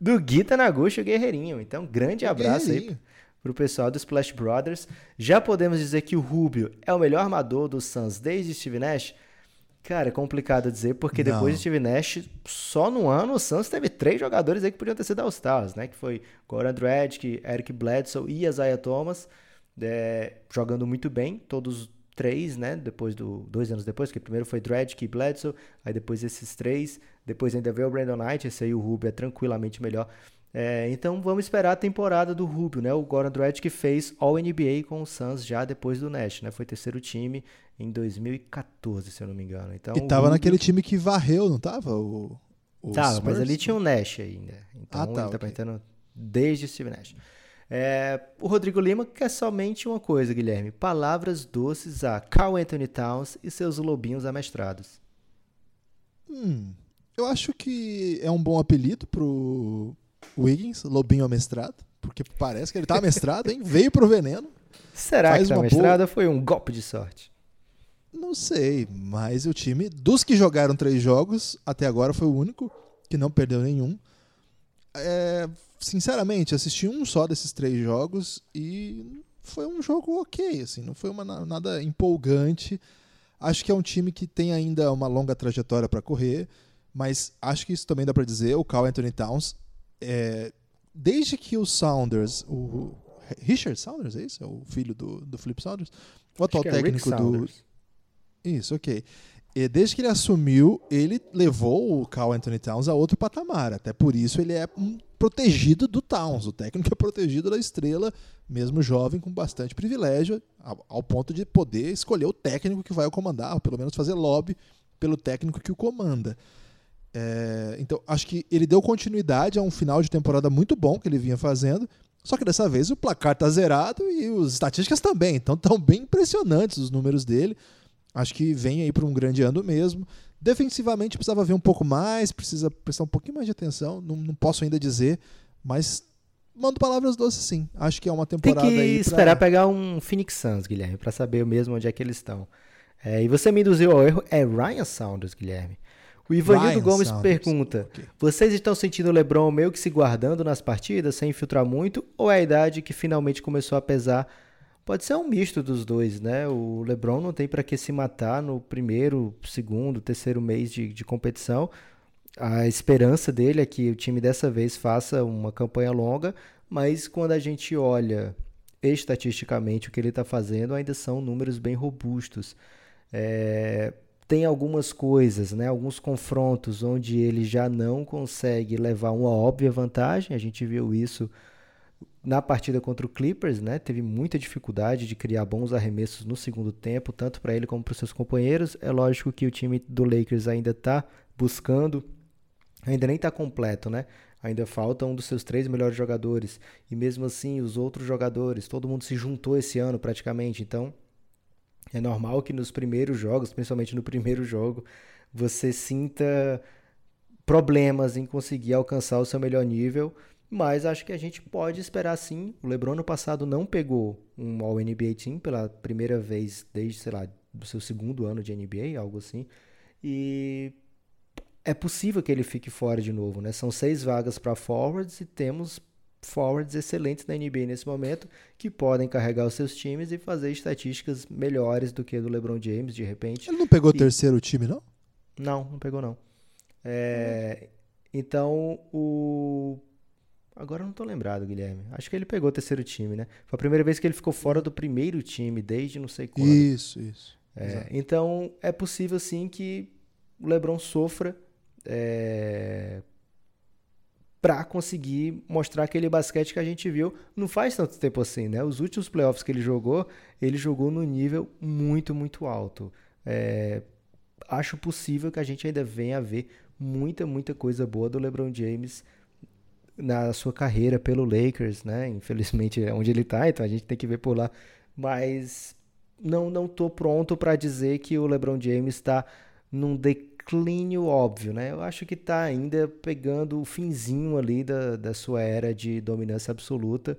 Do Guita Naguchi, o Guerreirinho. Então, grande abraço aí pro pessoal do Splash Brothers. Já podemos dizer que o Rubio é o melhor armador do Suns desde Steve Nash? Cara, é complicado dizer, porque não. depois de Steve Nash, só no ano o Suns teve três jogadores aí que podiam ter sido All-Stars, né? Que foi Goran Dragic, Eric Bledsoe e Isaiah Thomas, é, jogando muito bem, todos três, né? Depois do dois anos depois, que primeiro foi Dragic e Bledsoe, aí depois esses três, depois ainda veio o Brandon Knight, esse aí o Rubio é tranquilamente melhor. É, então vamos esperar a temporada do Rubio, né? O Goran Dragic fez All NBA com o Suns já depois do Nash, né? Foi terceiro time em 2014, se eu não me engano. Então, e tava Rubio... naquele time que varreu, não tava? O, o tava, Spurs? mas ali tinha o Nash ainda. Então ah, tá, ele tá okay. tá desde Steve Nash. É, o Rodrigo Lima quer somente uma coisa, Guilherme: palavras doces a Carl Anthony Towns e seus lobinhos amestrados. Hum, Eu acho que é um bom apelido pro Wiggins, Lobinho amestrado, porque parece que ele tá amestrado, hein? Veio pro veneno. Será Faz que tá uma mestrada boa- foi um golpe de sorte? Não sei, mas o time, dos que jogaram três jogos, até agora foi o único que não perdeu nenhum. É, sinceramente, assisti um só desses três jogos e foi um jogo ok, assim, não foi uma, na- nada empolgante. Acho que é um time que tem ainda uma longa trajetória para correr, mas acho que isso também dá para dizer. O Carl Anthony Towns, é, desde que o Saunders, o Richard Saunders, é isso? É o filho do, do Philip Saunders? O atual é técnico do, Saunders. isso, ok. E desde que ele assumiu, ele levou o Carl Anthony Towns a outro patamar. Até por isso ele é um protegido do Towns. O técnico é protegido da estrela, mesmo jovem, com bastante privilégio, ao, ao ponto de poder escolher o técnico que vai o comandar, ou pelo menos fazer lobby pelo técnico que o comanda. É, então, acho que ele deu continuidade a um final de temporada muito bom que ele vinha fazendo. Só que dessa vez o placar tá zerado e as estatísticas também. Então estão bem impressionantes os números dele. Acho que vem aí para um grande ano mesmo. Defensivamente precisava ver um pouco mais, precisa prestar um pouquinho mais de atenção. Não, não posso ainda dizer, mas mando palavras doces sim. Acho que é uma Tem temporada que aí pra- esperar pegar um Phoenix Suns, Guilherme, pra saber mesmo onde é que eles estão. É, e você me induziu ao erro, é Ryan Saunders, Guilherme. O Ivanildo Ryan Gomes Saunders, pergunta: ok. Vocês estão sentindo o LeBron meio que se guardando nas partidas, sem infiltrar muito, ou é a idade que finalmente começou a pesar? Pode ser um misto dos dois, né? O LeBron não tem pra que se matar no primeiro, segundo, terceiro mês de, de competição. A esperança dele é que o time dessa vez faça uma campanha longa, mas quando a gente olha estatisticamente o que ele está fazendo, ainda são números bem robustos. É, tem algumas coisas, né, alguns confrontos onde ele já não consegue levar uma óbvia vantagem. A gente viu isso na partida contra o Clippers, né? Teve muita dificuldade de criar bons arremessos no segundo tempo, tanto para ele como para os seus companheiros. É lógico que o time do Lakers ainda está buscando, ainda nem está completo, né? Ainda falta um dos seus três melhores jogadores. E mesmo assim, os outros jogadores, todo mundo se juntou esse ano praticamente. Então, é normal que nos primeiros jogos, principalmente no primeiro jogo, você sinta problemas em conseguir alcançar o seu melhor nível. Mas acho que a gente pode esperar sim. O LeBron no passado não pegou um All-NBA Team pela primeira vez desde, sei lá, do seu segundo ano de NBA, algo assim. E é possível que ele fique fora de novo, né? São seis vagas para forwards e temos forwards excelentes na NBA nesse momento que podem carregar os seus times e fazer estatísticas melhores do que a do LeBron James, de repente. Ele não pegou o E- terceiro time, não? Não, não pegou não. É, Então, o... Agora eu não tô lembrado, Guilherme. Acho que ele pegou o terceiro time, né? Foi a primeira vez que ele ficou fora do primeiro time, desde não sei quando. Isso, isso. É, então, é possível sim que o LeBron sofra é, para conseguir mostrar aquele basquete que a gente viu não faz tanto tempo assim, né? Os últimos playoffs que ele jogou, ele jogou no nível muito, muito alto. É, acho possível que a gente ainda venha a ver muita, muita coisa boa do LeBron James na sua carreira pelo Lakers, né? Infelizmente é onde ele tá, então a gente tem que ver por lá. Mas não não tô pronto para dizer que o LeBron James está num declínio óbvio, né? Eu acho que tá ainda pegando o finzinho ali da, da sua era de dominância absoluta.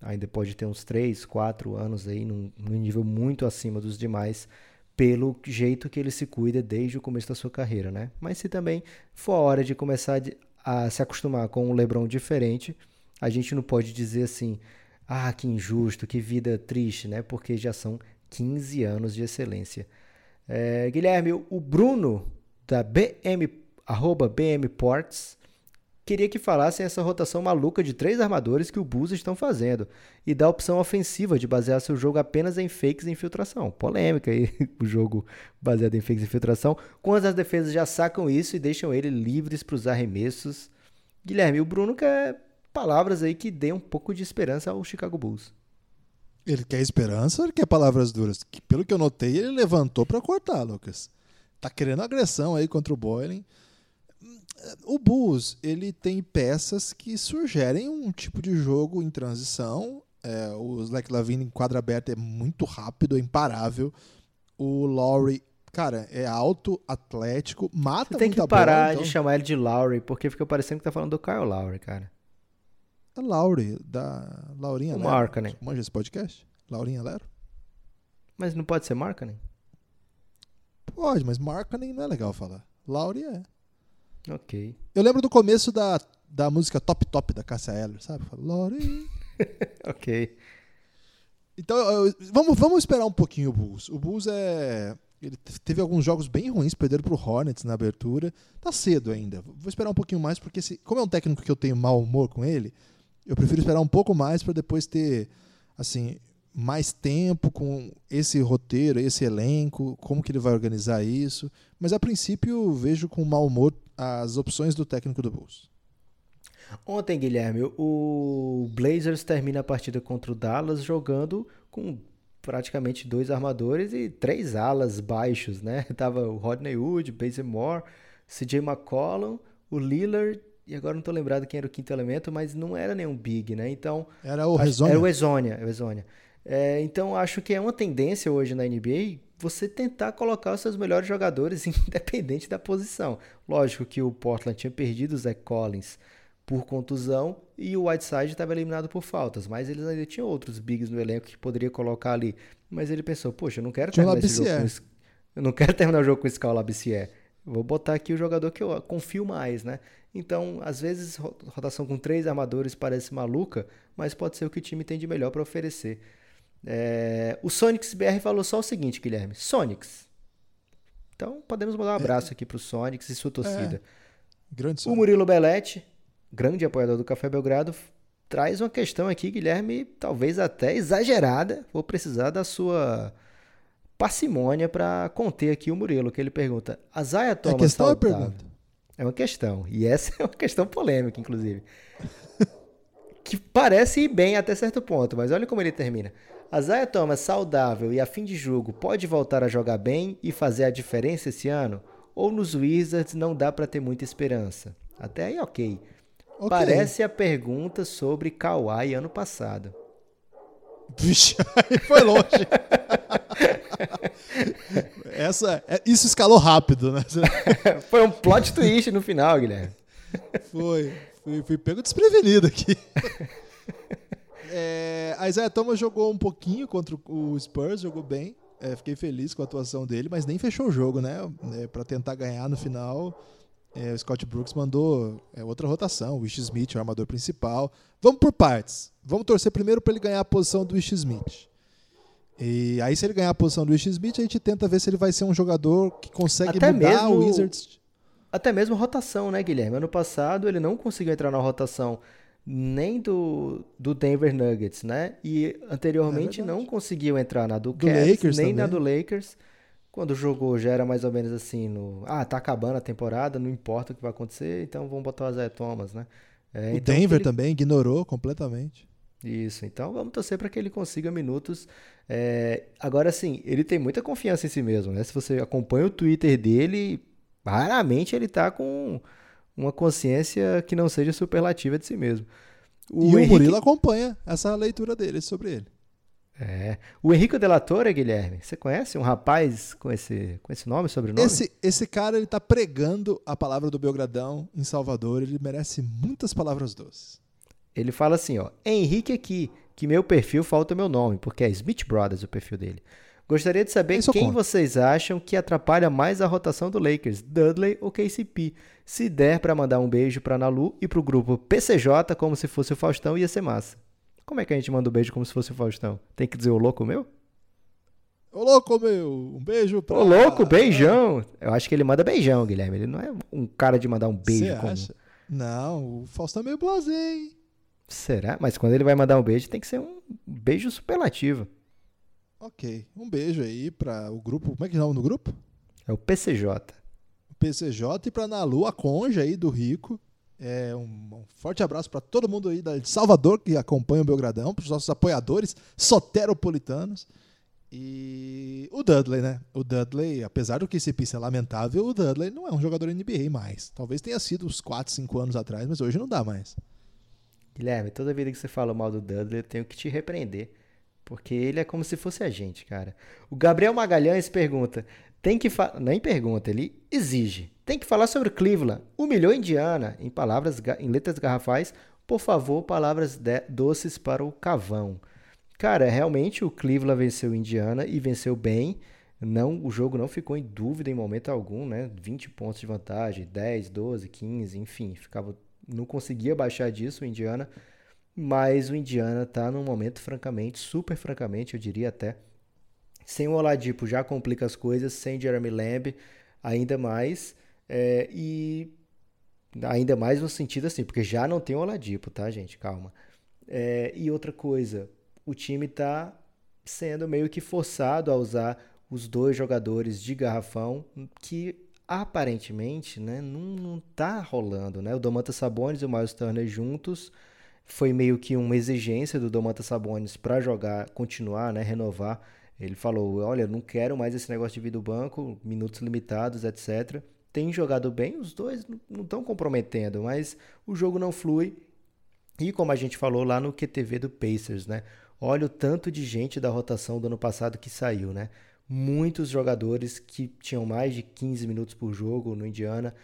Ainda pode ter uns 3, 4 anos aí num, num nível muito acima dos demais pelo jeito que ele se cuida desde o começo da sua carreira, né? Mas se também for a hora de começar a se acostumar com um LeBron diferente, a gente não pode dizer assim, ah, que injusto, que vida triste, né? Porque já são 15 anos de excelência. É, Guilherme, o Bruno da BM, arroba BM Ports, queria que falassem essa rotação maluca de três armadores que o Bulls estão fazendo e da opção ofensiva de basear seu jogo apenas em fakes e infiltração. Polêmica aí, o jogo baseado em fakes e infiltração. Quando as defesas já sacam isso e deixam ele livres para os arremessos. Guilherme, o Bruno quer palavras aí que dêem um pouco de esperança ao Chicago Bulls. Ele quer esperança ou ele quer palavras duras? Que, pelo que eu notei, ele levantou pra cortar, Lucas. Tá querendo agressão aí contra o Boylan. O Bulls, ele tem peças que sugerem um tipo de jogo em transição. É, o Slack Lavine em quadra aberta é muito rápido, é imparável. O Lowry cara, é alto, atlético, mata Você tem que parar bola, então... de chamar ele de Lowry, porque fica parecendo que tá falando do Kyle Lowry, cara. A Laure, da Laurinha Lero. Markkanen. Manja esse podcast? Laurinha Lero? Mas não pode ser marca, né? Pode, mas Markkanen não é legal falar. Laure é. Ok. Eu lembro do começo da, da música Top Top da Cássia Eller, sabe? Laure... Ok. Então, eu- vamos, vamos esperar um pouquinho o Bulls. O Bulls é. Ele te- teve alguns jogos bem ruins, perderam pro Hornets na abertura. Tá cedo ainda. Vou esperar um pouquinho mais, porque se, como é um técnico que eu tenho mau humor com ele, eu prefiro esperar um pouco mais para depois ter, assim, mais tempo com esse roteiro, esse elenco, como que ele vai organizar isso. Mas a princípio vejo com mau humor as opções do técnico do Bulls. Ontem, Guilherme, o Blazers termina a partida contra o Dallas jogando com praticamente dois armadores e três alas baixos, né? Tava o Rodney Hood, Bazemore, CJ McCollum, o Lillard e agora não tô lembrado quem era o quinto elemento, mas não era nenhum big, né? Então, Era o Rezonia. Era o Exônia. o Exônia. É, então, acho que é uma tendência hoje na NBA você tentar colocar os seus melhores jogadores, independente da posição. Lógico que o Portland tinha perdido o Zach Collins por contusão e o Whiteside estava eliminado por faltas, mas eles ainda tinham outros bigs no elenco que poderia colocar ali. Mas ele pensou, poxa, eu não quero o terminar esse jogo com eu não quero terminar o jogo com esse Scala Labissière. Vou botar aqui o jogador que eu confio mais, né? Então, às vezes, ro- rotação com três armadores parece maluca, mas pode ser o que o time tem de melhor para oferecer. É, O Sonics BR falou só o seguinte, Guilherme. Sonics. Então, podemos mandar um abraço aqui pro Sonics e sua torcida. Grande O. Murilo Belletti, grande apoiador do Café Belgrado, traz uma questão aqui, Guilherme, talvez até exagerada. Vou precisar da sua parcimônia para conter aqui o Murilo, que ele pergunta: A Zaya É Thomas questão ou é pergunta? É uma questão. E essa é uma questão polêmica, inclusive. que parece ir bem até certo ponto, mas olha como ele termina. A Zaya Thomas saudável e a fim de jogo pode voltar a jogar bem e fazer a diferença esse ano? Ou nos Wizards não dá pra ter muita esperança? Até aí, ok. Ok. Parece a pergunta sobre Kawhi ano passado. Vixe, aí foi longe. Essa, é- isso escalou rápido, né? Foi um plot twist no final, Guilherme. Foi. Fui, fui pego desprevenido aqui. É, a Isaiah Thomas jogou um pouquinho contra o Spurs, jogou bem. É, fiquei feliz com a atuação dele, mas nem fechou o jogo, né? É, para tentar ganhar no final, é, o Scott Brooks mandou é, outra rotação. O Ish Smith, o armador principal. Vamos por partes. Vamos torcer primeiro para ele ganhar a posição do Ish Smith. E aí, se ele ganhar a posição do Ish Smith, a gente tenta ver se ele vai ser um jogador que consegue Até mudar o mesmo- Wizards. Até mesmo rotação, né, Guilherme? Ano passado ele não conseguiu entrar na rotação nem do, do Denver Nuggets, né? E anteriormente É não conseguiu entrar na do, Do Cavs, Lakers nem na também. do Lakers. Quando jogou já era mais ou menos assim no... Ah, tá acabando a temporada, não importa o que vai acontecer, então vamos botar o Isaiah Thomas, né? É, O então Denver ele- também ignorou completamente. Isso, então vamos torcer para que ele consiga minutos. É, agora sim, ele tem muita confiança em si mesmo, né? Se você acompanha o Twitter dele, raramente ele tá com uma consciência que não seja superlativa de si mesmo. e o Henrique- Murilo acompanha essa leitura dele sobre ele. É, o Henrico de la Torre, Guilherme, você conhece um rapaz com esse, com esse nome, sobrenome? Esse, esse cara, ele tá pregando a palavra do Belgradão em Salvador. Ele merece muitas palavras doces. Ele fala assim, ó, Henrique aqui, que meu perfil falta meu nome, porque é Smith Brothers o perfil dele. Gostaria de saber Isso quem vocês acham que atrapalha mais a rotação do Lakers, Dudley ou KCP. Se der pra mandar um beijo pra Nalu e pro grupo PCJ como se fosse o Faustão, ia ser massa. Como é que a gente manda um beijo como se fosse o Faustão? Tem que dizer o louco meu? Ô, louco, meu! Um beijo pra... Ô louco, beijão! Eu acho que ele manda beijão, Guilherme. Ele não é um cara de mandar um beijo Você comum. acha? Não, o Faustão é meio blasé, hein? Será? Mas quando ele vai mandar um beijo, tem que ser um beijo superlativo. Ok, um beijo aí pra o grupo... Como é que é o nome do grupo? É o PCJ. O PCJ e pra Nalu, a conja aí do Rico. É um, um forte abraço pra todo mundo aí de Salvador que acompanha o Belgradão, pros nossos apoiadores soteropolitanos. E o Dudley, né? O Dudley, apesar do que esse ser lamentável, o Dudley não é um jogador NBA mais. Talvez tenha sido uns 4, 5 anos atrás, mas hoje não dá mais. Guilherme, toda vida que você fala mal do Dudley, eu tenho que te repreender. Porque ele é como se fosse a gente, cara. O Gabriel Magalhães pergunta: tem que falar. Nem pergunta, ele exige. Tem que falar sobre Cleveland. Humilhou Indiana. Em palavras, em letras garrafais, por favor, palavras doces para o Cavão. Cara, realmente o Cleveland venceu Indiana e venceu bem. Não, o jogo não ficou em dúvida em momento algum, né? 20 pontos de vantagem, 10, 12, 15, enfim, ficava não conseguia baixar disso o Indiana, mas o Indiana tá num momento francamente, super francamente, eu diria até sem o Oladipo já complica as coisas, sem Jeremy Lamb ainda mais, é, e ainda mais no sentido assim, porque já não tem o Oladipo, tá, gente? Calma. É, e outra coisa, o time tá sendo meio que forçado a usar os dois jogadores de garrafão que aparentemente né, não, não tá rolando. Né? O Domantas Sabonis e o Miles Turner juntos foi meio que uma exigência do Domantas Sabonis para jogar, continuar, né, renovar ele falou: Olha, não quero mais esse negócio de vir do banco, minutos limitados, etc. Tem jogado bem, os dois não estão comprometendo, mas o jogo não flui. E como a gente falou lá no QTV do Pacers, né? Olha o tanto de gente da rotação do ano passado que saiu, né? Muitos jogadores que tinham mais de 15 minutos por jogo no Indiana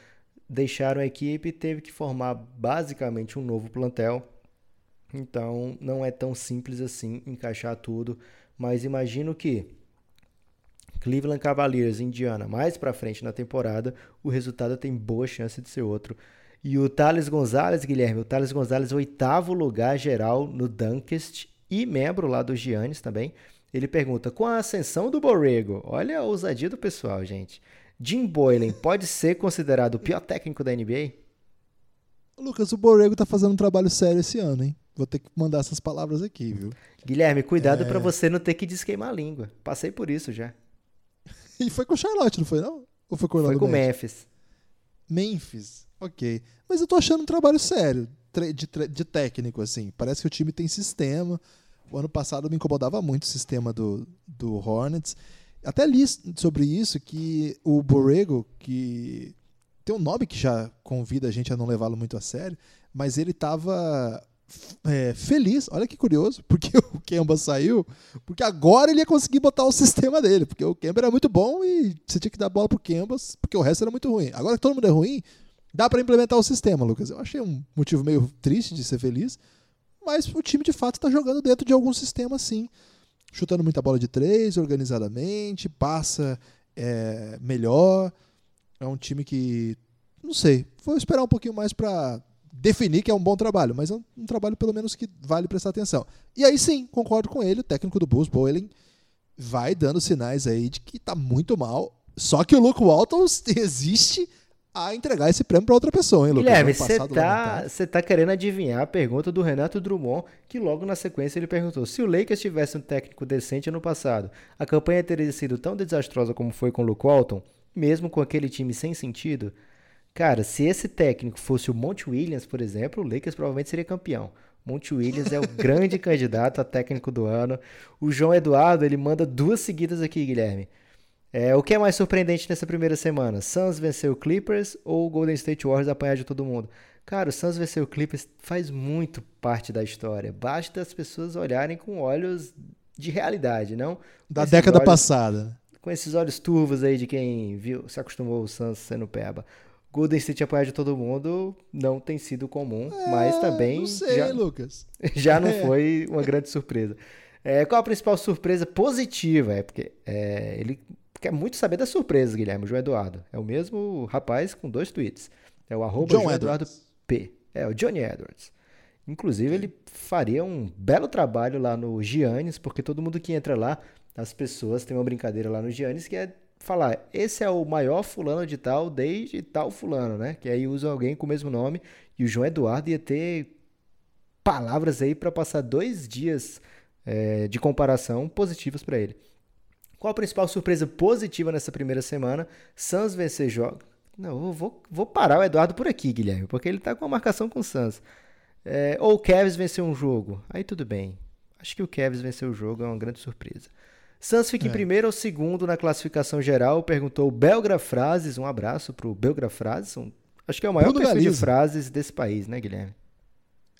deixaram a equipe e teve que formar basicamente um novo plantel. Então não é tão simples assim encaixar tudo mas imagino que Cleveland Cavaliers, Indiana, mais para frente na temporada, o resultado tem boa chance de ser outro. E o Thales Gonzalez, Guilherme, o Thales Gonzalez, oitavo lugar geral no Dunkest e membro lá do Giannis também. Ele pergunta: com a ascensão do Borrego, olha a ousadia do pessoal, gente. Jim Boylan pode ser considerado o pior técnico da NBA? Lucas, o Borrego tá fazendo um trabalho sério esse ano, hein? Vou ter que mandar essas palavras aqui, viu? Guilherme, cuidado é... para você não ter que desqueimar a língua. Passei por isso já. e foi com Charlotte, não foi não? Ou foi com Foi com Memphis. Memphis, ok. Mas eu tô achando um trabalho sério de, de técnico, assim. Parece que o time tem sistema. O ano passado me incomodava muito o sistema do, do Hornets. Até li sobre isso que o Borrego, que tem um nome que já convida a gente a não levá-lo muito a sério, mas ele estava é, feliz, olha que curioso, porque o Kemba saiu, porque agora ele ia conseguir botar o sistema dele, porque o Kemba era muito bom e você tinha que dar bola pro Kemba, porque o resto era muito ruim. Agora que todo mundo é ruim, dá para implementar o sistema, Lucas. Eu achei um motivo meio triste de ser feliz, mas o time de fato está jogando dentro de algum sistema sim, chutando muita bola de três, organizadamente, passa é, melhor. É um time que, não sei, vou esperar um pouquinho mais para definir que é um bom trabalho, mas é um, um, trabalho pelo menos que vale prestar atenção. E aí sim, concordo com ele, o técnico do Bulls, Boylan, vai dando sinais aí de que está muito mal. Só que o Luke Walton existe a entregar esse prêmio para outra pessoa, hein, Lucas? Guilherme, você tá, tá querendo adivinhar a pergunta do Renato Drummond, que logo na sequência ele perguntou: se o Lakers tivesse um técnico decente ano passado, a campanha teria sido tão desastrosa como foi com o Luke Walton, mesmo com aquele time sem sentido? Cara, se esse técnico fosse o Monte Williams, por exemplo, o Lakers provavelmente seria campeão. Monte Williams é o grande candidato a técnico do ano. O João Eduardo, ele manda duas seguidas aqui, Guilherme. É, o que é mais surpreendente nessa primeira semana? Suns venceu o Clippers ou o Golden State Warriors apanhar de todo mundo? Cara, o Suns venceu o Clippers faz muito parte da história. Basta as pessoas olharem com olhos de realidade, não? Da década olhos, passada. Com esses olhos turvos aí de quem viu, se acostumou o Suns sendo peba. Golden State apanhar de todo mundo não tem sido comum, é, mas também. Não sei, já, Lucas. Já não é. foi uma grande surpresa. É, qual a principal surpresa positiva? É porque é, ele quer muito saber das surpresas, Guilherme, o João Eduardo. É o mesmo rapaz com dois tweets. É o arroba John João Eduardo P. É, o Johnny Edwards. Inclusive, ele faria um belo trabalho lá no Giannis, porque todo mundo que entra lá, as pessoas têm uma brincadeira lá no Giannis que é falar, esse é o maior fulano de tal desde tal fulano, né? Que aí usa alguém com o mesmo nome. E o João Eduardo ia ter palavras aí para passar dois dias é, de comparação positivas para ele. Qual a principal surpresa positiva nessa primeira semana? Suns vencer jogo. Não, vou, vou parar o Eduardo por aqui, Guilherme, porque ele tá com a marcação com o Suns. É, ou o Cavs vencer um jogo. Aí tudo bem. Acho que o Cavs vencer o jogo é uma grande surpresa. Santos fica é. em primeiro ou segundo na classificação geral, perguntou Belgra Frases, um abraço pro Belgra Frases, um, acho que é o maior Bruno perfil Galiza. de frases desse país, né, Guilherme?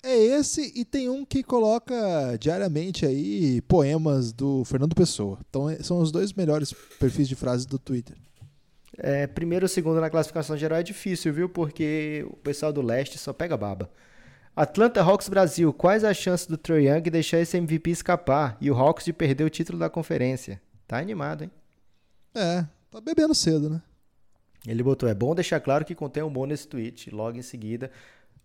É esse e tem um que coloca diariamente aí poemas do Fernando Pessoa. Então é- são os dois melhores perfis de frases do Twitter. É, primeiro ou segundo na classificação geral é difícil, viu? Porque o pessoal do leste só pega baba. Atlanta Hawks Brasil, quais as chances do Trae Young deixar esse MVP escapar e o Hawks de perder o título da conferência? Tá animado, hein? É, tá bebendo cedo, né? Ele botou, é bom deixar claro que contém humor nesse tweet, logo em seguida.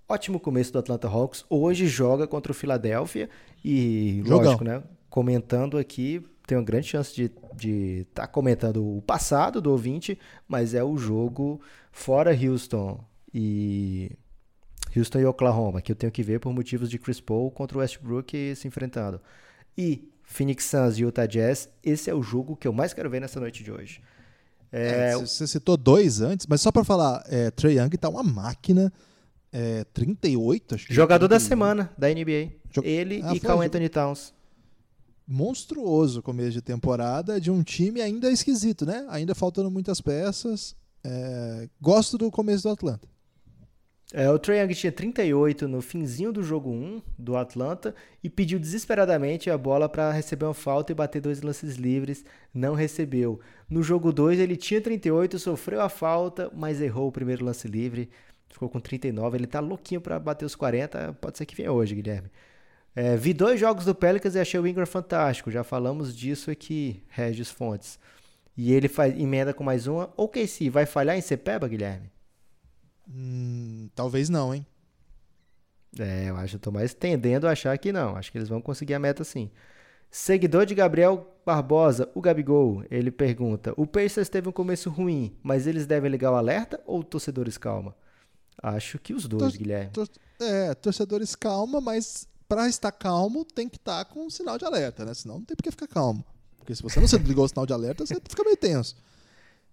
Ótimo começo do Atlanta Hawks. Hoje joga contra o Philadelphia e, Jogão. lógico, né? Comentando aqui, tem uma grande chance de estar de tá comentando o passado do ouvinte, mas é o jogo fora Houston e Houston e Oklahoma, que eu tenho que ver por motivos de Chris Paul contra o Westbrook se enfrentando. E Phoenix Suns e Utah Jazz, esse é o jogo que eu mais quero ver nessa noite de hoje. É, É, você citou dois antes, mas só pra falar, é, Trae Young tá uma máquina. É, 38, acho que. Jogador da 38. semana da NBA. Jo- Ele Ah, e jo- Anthony Towns. monstruoso começo de temporada de um time ainda esquisito, né? Ainda faltando muitas peças. É, gosto do começo do Atlanta. É, o Trae Young tinha 38 no finzinho do jogo 1 do Atlanta e pediu desesperadamente a bola para receber uma falta e bater dois lances livres. Não recebeu. No jogo 2 ele tinha 38, sofreu a falta, mas errou o primeiro lance livre. Ficou com 39. Ele tá louquinho para bater os 40. Pode ser que venha hoje, Guilherme. É, vi dois jogos do Pelicans e achei o Ingram fantástico. Já falamos disso aqui, Regis Fontes. E ele faz emenda com mais uma. O KC vai falhar em Cepeba, Guilherme? Hum, talvez não, hein? É, eu acho, eu tô mais tendendo a achar que não. Acho que eles vão conseguir a meta sim. Seguidor de Gabriel Barbosa, o Gabigol, ele pergunta: O Pacers teve um começo ruim, mas eles devem ligar o alerta ou torcedores calma? Acho que os dois, Tor- Guilherme. Tor- é, torcedores calma, mas pra estar calmo tem que estar com um sinal de alerta, né? Senão não tem por que ficar calmo. Porque se você não ligou o sinal de alerta, você fica meio tenso.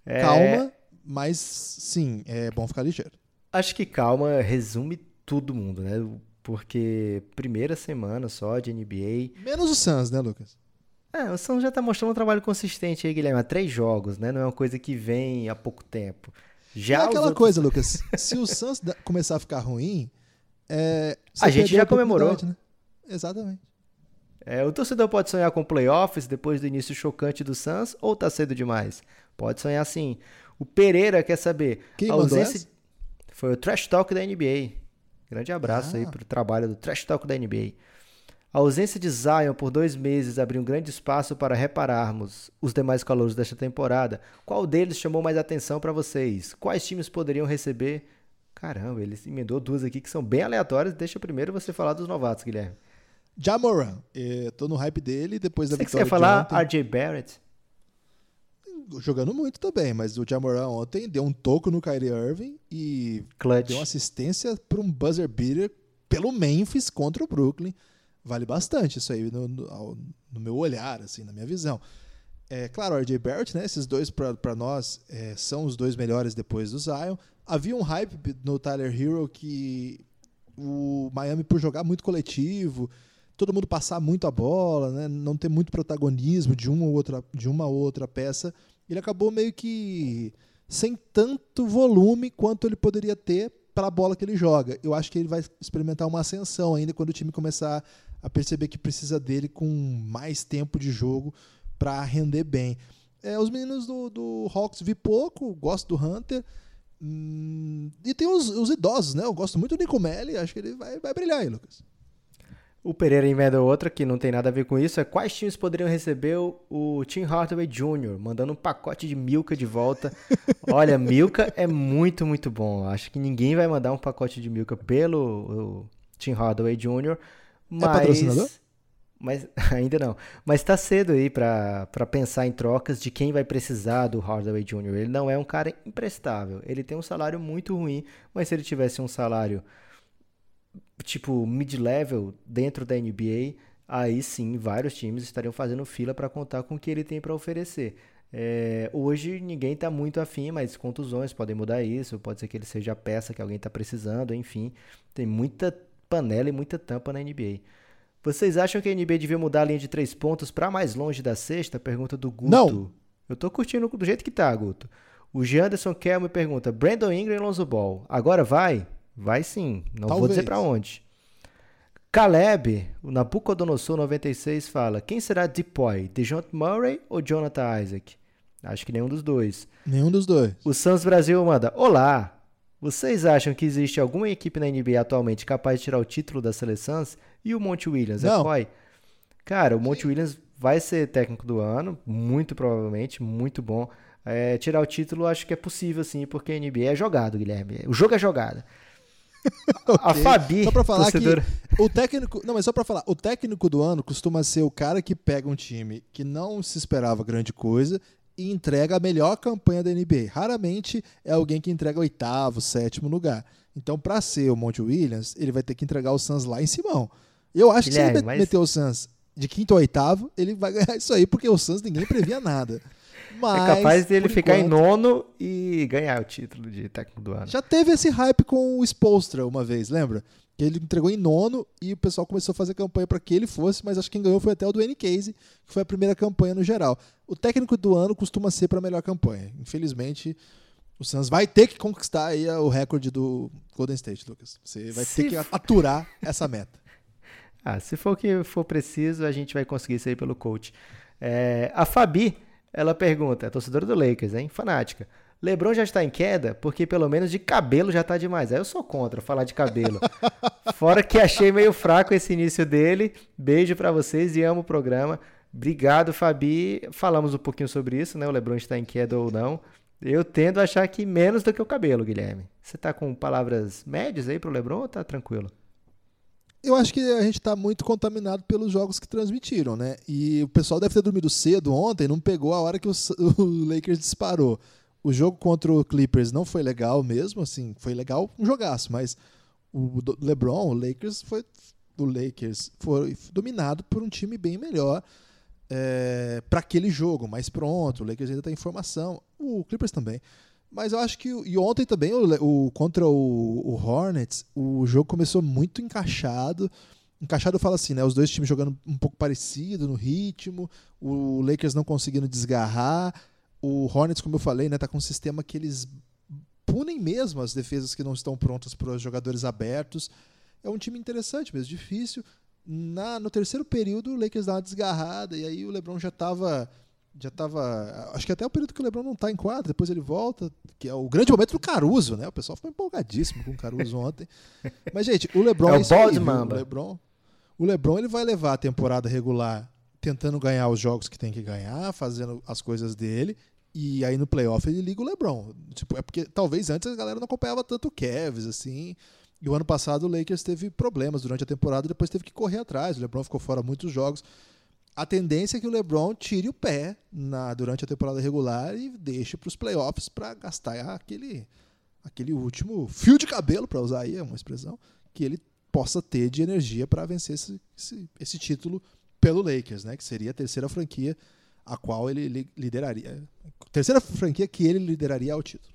É, Calma, mas sim, é bom ficar ligeiro. Acho que calma resume todo mundo, né? Porque primeira semana só de NBA. Menos o Suns, né, Lucas? É, o Suns já tá mostrando um trabalho consistente aí, Guilherme. Há três jogos, né? Não é uma coisa que vem há pouco tempo. Já é aquela outros- coisa, Lucas. Se o Suns começar a ficar ruim, é, A gente já comemorou. oportunidade, Né? Exatamente. É, o torcedor pode sonhar com playoffs depois do início chocante do Suns ou tá cedo demais? Pode sonhar sim. O Pereira quer saber. Quem a ausência... Foi o Trash Talk da NBA. Grande abraço aí Ah. pro trabalho do Trash Talk da NBA. A ausência de Zion por dois meses abriu um grande espaço para repararmos os demais calouros desta temporada. Qual deles chamou mais atenção para vocês? Quais times poderiam receber? Caramba, ele emendou duas aqui que são bem aleatórias. Deixa primeiro você falar dos novatos, Guilherme. Jamoran, tô no hype dele depois da Você que você vitória quer falar. RJ Barrett? Jogando muito também, mas o Jamoran ontem deu um toco no Kyrie Irving e Clutch. deu uma assistência para um buzzer beater pelo Memphis contra o Brooklyn. Vale bastante isso aí no, no- no meu olhar, assim, na minha visão. É claro, o RJ Barrett, né? Esses dois para nós é, são os dois melhores depois do Zion. Havia um hype no Tyler Hero que o Miami por jogar muito coletivo, todo mundo passar muito a bola, né? Não ter muito protagonismo de uma ou outra de uma ou outra peça, ele acabou meio que sem tanto volume quanto ele poderia ter para a bola que ele joga. Eu acho que ele vai experimentar uma ascensão ainda quando o time começar a perceber que precisa dele com mais tempo de jogo para render bem. É, os meninos do, do Hawks vi pouco, gosto do Hunter. Hum, e tem os, os idosos, né? Eu gosto muito do Nico Melli, acho que ele vai, vai brilhar aí, Lucas. O Pereira emenda outra que não tem nada a ver com isso. É quais times poderiam receber o, Tim Hardaway Jr., mandando um pacote de Milka de volta. Olha, Milka é muito, muito bom. Acho que ninguém vai mandar um pacote de Milka pelo Tim Hardaway Jr. Mas, patrocinador? Mas ainda não. Mas tá cedo aí pra pensar em trocas de quem vai precisar do Hardaway Jr. Ele não é um cara imprestável. Ele tem um salário muito ruim, mas se ele tivesse um salário tipo mid-level dentro da NBA, aí sim vários times estariam fazendo fila para contar com o que ele tem para oferecer. É, hoje ninguém está muito afim, mas contusões podem mudar isso. Pode ser que ele seja a peça que alguém está precisando, enfim. Tem muita panela e muita tampa na NBA. Vocês acham que a NBA devia mudar a linha de três pontos para mais longe da sexta? Pergunta do Guto. Não. Eu tô curtindo do jeito que tá, Guto. O Janderson Kelme pergunta: Brandon Ingram e Lonzo Ball. Agora vai? Vai sim. Não vou Talvez. dizer para onde. Caleb, o Nabucodonosor 96 fala: quem será Depoy? DeJounte Murray ou Jonathan Isaac? Acho que nenhum dos dois. Nenhum dos dois. O Suns Brasil manda: Olá! Vocês acham que existe alguma equipe na NBA atualmente capaz de tirar o título da seleção? E o Monte Williams? Não. É Koi? Cara, o Monte Williams vai ser técnico do ano, muito provavelmente, muito bom. É, tirar o título acho que é possível sim, porque a NBA é jogado, Guilherme. O jogo é jogado. A Ok. Fabi, Só pra falar torcedora- que o técnico. Não, mas só pra falar, o técnico do ano costuma ser o cara que pega um time que não se esperava grande coisa e entrega a melhor campanha da NBA. Raramente é alguém que entrega oitavo, sétimo lugar. Então, pra ser o Monte Williams, ele vai ter que entregar o Suns lá em Simão. Eu acho que se ele mas- meter o Suns de quinto a oitavo, ele vai ganhar isso aí, porque o Suns ninguém previa nada. Mas, é capaz dele ficar em enquanto- nono e ganhar o título de técnico do ano. Já teve esse hype com o Spolstra uma vez, lembra? Que ele entregou em nono e o pessoal começou a fazer campanha para que ele fosse, mas acho que quem ganhou foi até o Dwayne Casey, que foi a primeira campanha no geral. O técnico do ano costuma ser para a melhor campanha. Infelizmente, o Suns vai ter que conquistar aí o recorde do Golden State, Lucas. Você vai Se ter que aturar essa meta. Ah, se for o que for preciso, a gente vai conseguir isso aí pelo coach. É, a Fabi, ela pergunta, é torcedora do Lakers, hein? Fanática. LeBron já está em queda? Porque pelo menos de cabelo já tá demais. Aí eu sou contra falar de cabelo. Fora que achei meio fraco esse início dele. Beijo pra vocês e amo o programa. Obrigado, Fabi. Falamos um pouquinho sobre isso, né? O LeBron está em queda ou não. Eu tendo a achar que menos do que o cabelo, Guilherme. Você tá com palavras médias aí pro LeBron ou tá tranquilo? Eu acho que a gente está muito contaminado pelos jogos que transmitiram, né? E o pessoal deve ter dormido cedo ontem, não pegou a hora que o, o Lakers disparou. O jogo contra o Clippers não foi legal mesmo, assim, foi legal um jogaço, mas o LeBron, o Lakers foi o Lakers foi dominado por um time bem melhor para aquele jogo, mais pronto. O Lakers ainda tem informação, o Clippers também. Mas eu acho que. E ontem também, o, o- contra o, o Hornets, o jogo começou muito encaixado. Encaixado eu falo assim, né? Os dois times jogando um pouco parecido no ritmo, o Lakers não conseguindo desgarrar. O Hornets, como eu falei, né, tá com um sistema que eles punem mesmo as defesas que não estão prontas para os jogadores abertos. É um time interessante mesmo, difícil. Na, no terceiro período, o Lakers dá uma desgarrada e aí o LeBron já estava já tava, acho que até o período que o LeBron não tá em quadra, depois ele volta, que é o grande momento do Caruso, né? O pessoal ficou empolgadíssimo com o Caruso ontem. Mas gente, o LeBron É o Bald viu? Mamba. O LeBron, o LeBron ele vai levar a temporada regular tentando ganhar os jogos que tem que ganhar, fazendo as coisas dele. E aí no playoff ele liga o LeBron. Tipo, é porque talvez antes a galera não acompanhava tanto o Cavs, assim. E o ano passado o Lakers teve problemas durante a temporada, depois teve que correr atrás. O LeBron ficou fora muitos jogos. A tendência é que o LeBron tire o pé na, durante a temporada regular e deixe para os playoffs para gastar aquele, aquele último fio de cabelo, para usar aí uma expressão, que ele possa ter de energia para vencer esse, esse, esse título pelo Lakers, né? Que seria a terceira franquia a qual ele li- lideraria. Terceira franquia que ele lideraria ao título.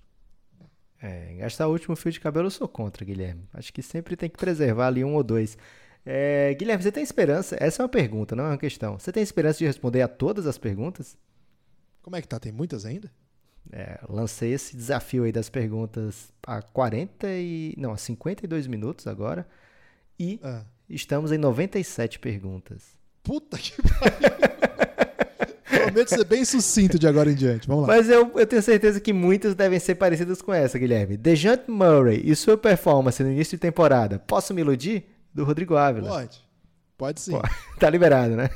É, gastar o último fio de cabelo eu sou contra, Guilherme. Acho que sempre tem que preservar ali um ou dois. É, Guilherme, você tem esperança? Essa é uma pergunta, não é uma questão. Você tem esperança de responder a todas as perguntas? Como é que tá? Tem muitas ainda? É, lancei esse desafio aí das perguntas há 40 e. Não, há 52 minutos agora. E Ah. estamos em 97 perguntas. Puta que pariu! Prometo ser bem sucinto de agora em diante. Vamos lá. Mas eu, eu tenho certeza que muitas devem ser parecidas com essa, Guilherme. Dejante Murray e sua performance no início de temporada. Posso me iludir? Do Rodrigo Ávila. Pode. Pode sim. Pô, tá liberado, né?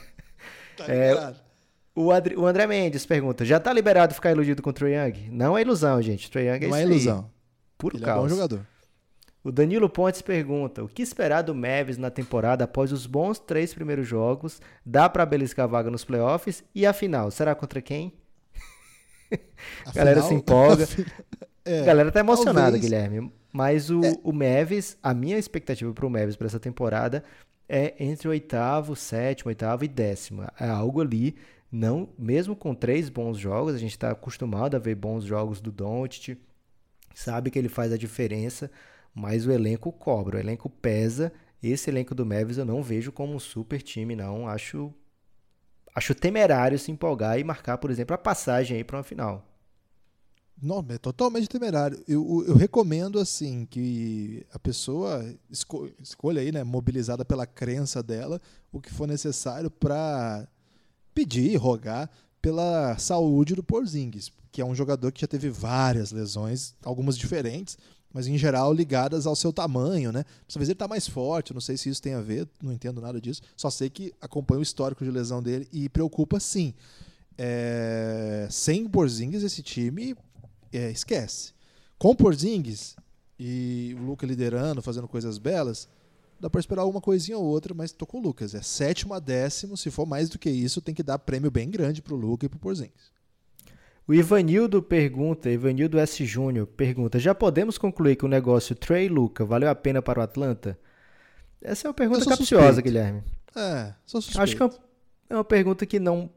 Tá É, liberado. O, Adri- o André Mendes pergunta: já tá liberado ficar iludido com o Trae Young? Não é ilusão, gente. Trae Young é Não isso é ilusão. Puro Ele é bom caos. jogador. O Danilo Pontes pergunta: o que esperar do Mavis na temporada após os bons três primeiros jogos? Dá pra beliscar a vaga nos playoffs? E a final, será contra quem? A galera se empolga. É, a galera tá emocionada, talvez- Guilherme. Mas o, É. o Mavis, a minha expectativa pro Mavis para essa temporada é entre o oitavo, sétimo, oitavo e décimo. É algo ali, não, mesmo com três bons jogos, a gente está acostumado a ver bons jogos do Doncic, sabe que ele faz a diferença, mas o elenco cobra, o elenco pesa. Esse elenco do Mavis eu não vejo como um super time, não. Acho acho temerário se empolgar e marcar, por exemplo, a passagem aí para uma final. Não, é totalmente temerário. Eu, eu recomendo, assim, que a pessoa esco escolha aí, né, mobilizada pela crença dela, o que for necessário para pedir, rogar pela saúde do Porzingis, que é um jogador que já teve várias lesões, algumas diferentes, mas em geral ligadas ao seu tamanho, né? Talvez ele está mais forte, não sei se isso tem a ver, não entendo nada disso. Só sei que acompanho o histórico de lesão dele e preocupa sim. É... Sem Porzingis esse time é, esquece. Com Porzingis e o Luca liderando, fazendo coisas belas, dá para esperar uma coisinha ou outra, mas tô com o Lucas. É sétimo a décimo, se for mais do que isso, tem que dar prêmio bem grande pro Luca e pro Porzingis. O Ivanildo pergunta, Ivanildo S. Júnior pergunta: já podemos concluir que o negócio Trey Luca valeu a pena para o Atlanta? Essa é uma pergunta capciosa, suspeito. Guilherme. É, sou suspeito. Acho que é uma, é uma pergunta que não,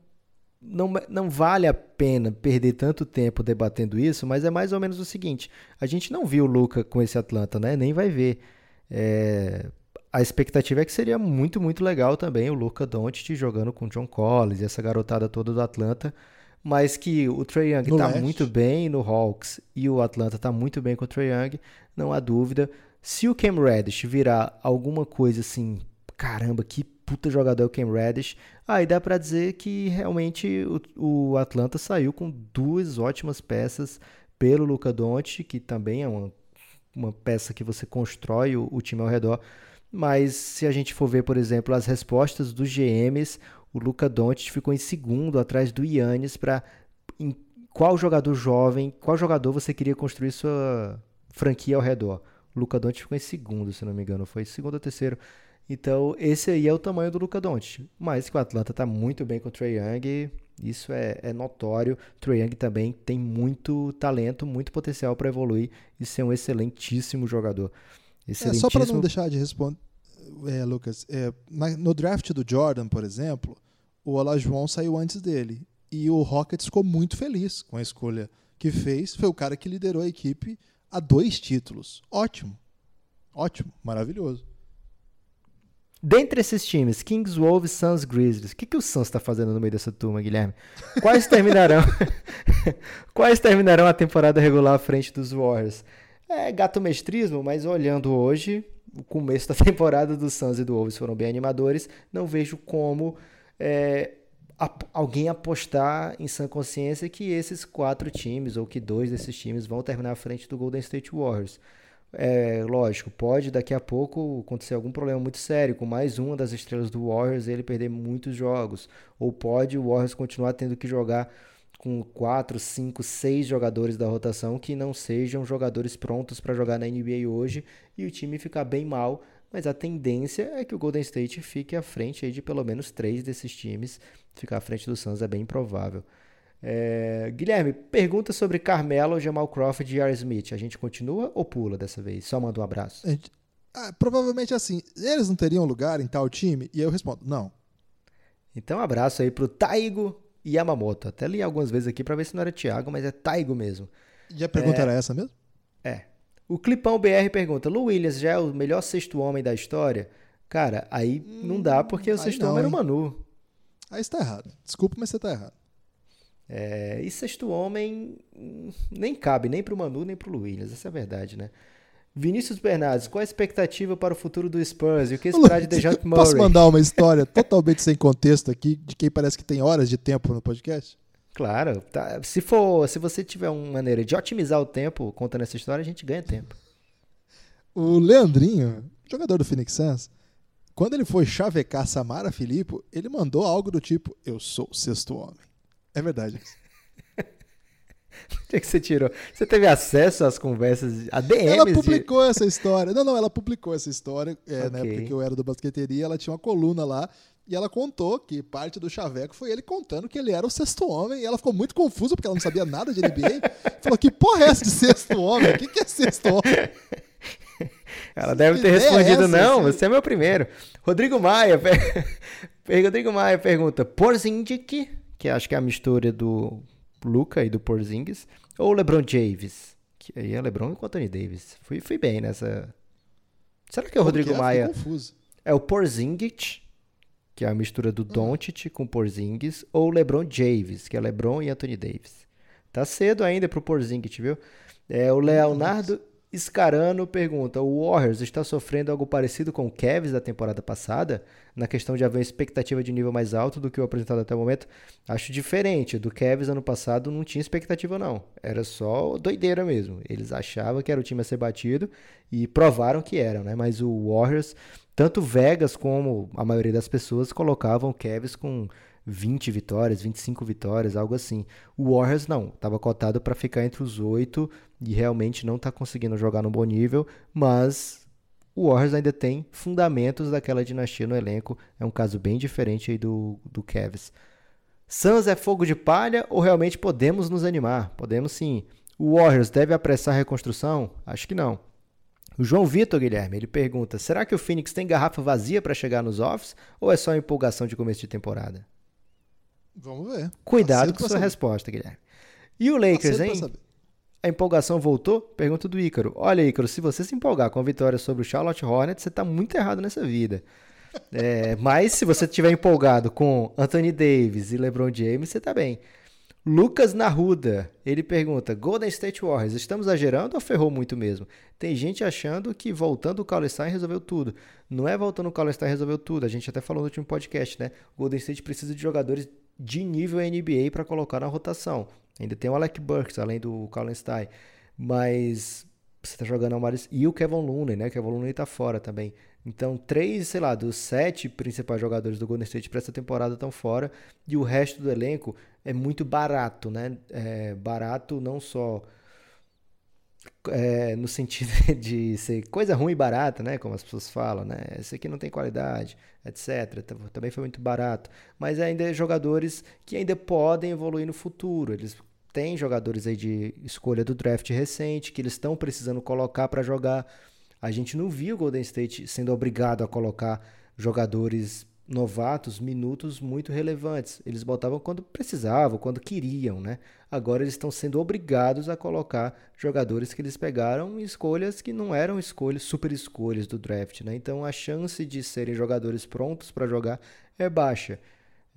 não, não vale a pena perder tanto tempo debatendo isso, mas é mais ou menos o seguinte: a gente não viu o Luca com esse Atlanta, né? Nem vai ver. É, a expectativa é que seria muito, muito legal também o Luca Doncic jogando com o John Collins e essa garotada toda do Atlanta mas que o Trae Young está muito bem no Hawks e o Atlanta está muito bem com o Trae Young, não há dúvida. Se o Cam Reddish virar alguma coisa assim, caramba, que puta jogador é o Cam Reddish, aí dá para dizer que realmente o, o, Atlanta saiu com duas ótimas peças pelo Luca Doncic, que também é uma, uma peça que você constrói o, o time ao redor. Mas se a gente for ver, por exemplo, as respostas dos GMs, o Luca Doncic ficou em segundo atrás do Yannis para qual jogador jovem, qual jogador você queria construir sua franquia ao redor. O Luca Doncic ficou em segundo, se não me engano, foi segundo ou terceiro. Então, esse aí é o tamanho do Luca Doncic. Mas que o Atlanta está muito bem com o Trae Young, isso é, é notório. Trae Young também tem muito talento, muito potencial para evoluir e ser um excelentíssimo jogador. Excelentíssimo... É, só para não deixar de responder, é, Lucas, é, no draft do Jordan, por exemplo, o Olajuwon saiu antes dele. E o Rockets ficou muito feliz com a escolha que fez. Foi o cara que liderou a equipe a dois títulos. Ótimo. Ótimo. Maravilhoso. Dentre esses times, Kings, Wolves, Suns, Grizzlies, o que, que o Suns está fazendo no meio dessa turma, Guilherme? Quais terminarão, quais terminarão a temporada regular à frente dos Warriors? É gato mestrismo, mas olhando hoje, o começo da temporada do Suns e do Wolves foram bem animadores. Não vejo como é, alguém apostar em sã consciência que esses quatro times, ou que dois desses times, vão terminar à frente do Golden State Warriors. É, lógico, pode daqui a pouco acontecer algum problema muito sério com mais uma das estrelas do Warriors e ele perder muitos jogos. Ou pode o Warriors continuar tendo que jogar com quatro, cinco, seis jogadores da rotação que não sejam jogadores prontos para jogar na NBA hoje e o time ficar bem mal. Mas a tendência é que o Golden State fique à frente de pelo menos três desses times. Ficar à frente do Suns é bem improvável. É... Guilherme, pergunta sobre Carmelo, Jamal Crawford e R. Smith. A gente continua ou pula dessa vez? Só manda um abraço. Gente, ah, provavelmente assim, eles não teriam lugar em tal time? E eu respondo, não. Então, abraço aí pro Taigo, Yamamoto. Até li algumas vezes aqui para ver se não era Thiago, mas é Taigo mesmo. E a pergunta é... era essa mesmo? É. O Clipão BR pergunta: Lu Williams já é o melhor sexto homem da história? Cara, aí hum, não dá porque o sexto não, homem era o Manu. Aí está errado. Desculpa, mas você está errado. É, e sexto homem hum, nem cabe nem pro Manu nem pro Lu Williams, essa é a verdade, né? Vinícius Bernardes, qual a expectativa para o futuro do Spurs e o que esperar de DeJounte Murray? Posso mandar uma história totalmente sem contexto aqui, de quem parece que tem horas de tempo no podcast? Claro. Tá. Se, for, se você tiver uma maneira de otimizar o tempo contando essa história, a gente ganha tempo. O Leandrinho, jogador do Phoenix Suns, quando ele foi chavecar Samara Filippo, ele mandou algo do tipo, eu sou o sexto homem. É verdade. O que, que você tirou? Você teve acesso às conversas, a DMs? Ela publicou de... essa história. Não, não, ela publicou essa história. É, okay. Na época que eu era do basqueteria, ela tinha uma coluna lá. E ela contou que parte do chaveco foi ele contando que ele era o sexto homem. E ela ficou muito confusa porque ela não sabia nada de NBA. Falou: Que porra é essa de sexto homem? O que, que é sexto homem? Ela deve ter respondido: é essa, Não, assim? você é meu primeiro. Rodrigo Maia. Rodrigo Maia pergunta: Porzindic, que acho que é a mistura do Luca e do Porzingis, ou LeBron James, que aí é LeBron e Anthony Davis. Fui, fui bem nessa. Será que é o Rodrigo é? Maia? Confuso. É o Porzingis, que é a mistura do hum. Doncic com Porzingis, ou LeBron James, que é LeBron e Anthony Davis. Tá cedo ainda pro Porzingis, viu? É, o Leonardo Scarano pergunta: o Warriors está sofrendo algo parecido com o Cavs da temporada passada, na questão de haver expectativa de nível mais alto do que o apresentado até o momento? Acho diferente. Do Cavs ano passado não tinha expectativa, não. Era só doideira mesmo. Eles achavam que era o time a ser batido e provaram que eram, né? Mas o Warriors, tanto Vegas como a maioria das pessoas colocavam o Cavs com 20 vitórias, 25 vitórias, algo assim. O Warriors não, estava cotado para ficar entre os oito e realmente não está conseguindo jogar no bom nível, mas o Warriors ainda tem fundamentos daquela dinastia no elenco. É um caso bem diferente aí do, do Cavs. Suns é fogo de palha ou realmente podemos nos animar? Podemos sim. O Warriors deve apressar a reconstrução? Acho que não. O João Vitor Guilherme, ele pergunta: será que o Phoenix tem garrafa vazia para chegar nos offs ou é só empolgação de começo de temporada? Vamos ver. Cuidado Aceito com sua saber. resposta, Guilherme. E o Lakers, Aceito hein? A empolgação voltou? Pergunta do Ícaro. Olha, Ícaro, se você se empolgar com a vitória sobre o Charlotte Hornets, você tá muito errado nessa vida. É, mas se você estiver empolgado com Anthony Davis e LeBron James, você tá bem. Lucas Narruda, ele pergunta: Golden State Warriors, estamos exagerando ou ferrou muito mesmo? Tem gente achando que voltando o Kaulenstein resolveu tudo. Não é voltando o Kaulenstein resolveu tudo. A gente até falou no último podcast, né? O Golden State precisa de jogadores de nível NBA para colocar na rotação. Ainda tem o Alec Burks, além do Kaulenstein. Mas você tá jogando o Maris e o Kevin Looney, né? O Kevin Looney tá fora também. Então, três, sei lá, dos sete principais jogadores do Golden State para essa temporada estão fora. E o resto do elenco é muito barato, né? É barato não só é, no sentido de ser coisa ruim e barata, né? Como as pessoas falam, né? Esse aqui não tem qualidade, etc. Tam- Também foi muito barato. Mas ainda é jogadores que ainda podem evoluir no futuro. Eles têm jogadores aí de escolha do draft recente que eles estão precisando colocar para jogar. A gente não viu o Golden State sendo obrigado a colocar jogadores novatos minutos muito relevantes. Eles botavam quando precisavam, quando queriam, né? Agora eles estão sendo obrigados a colocar jogadores que eles pegaram em escolhas que não eram escolhas, super escolhas do draft, né? Então a chance de serem jogadores prontos para jogar é baixa.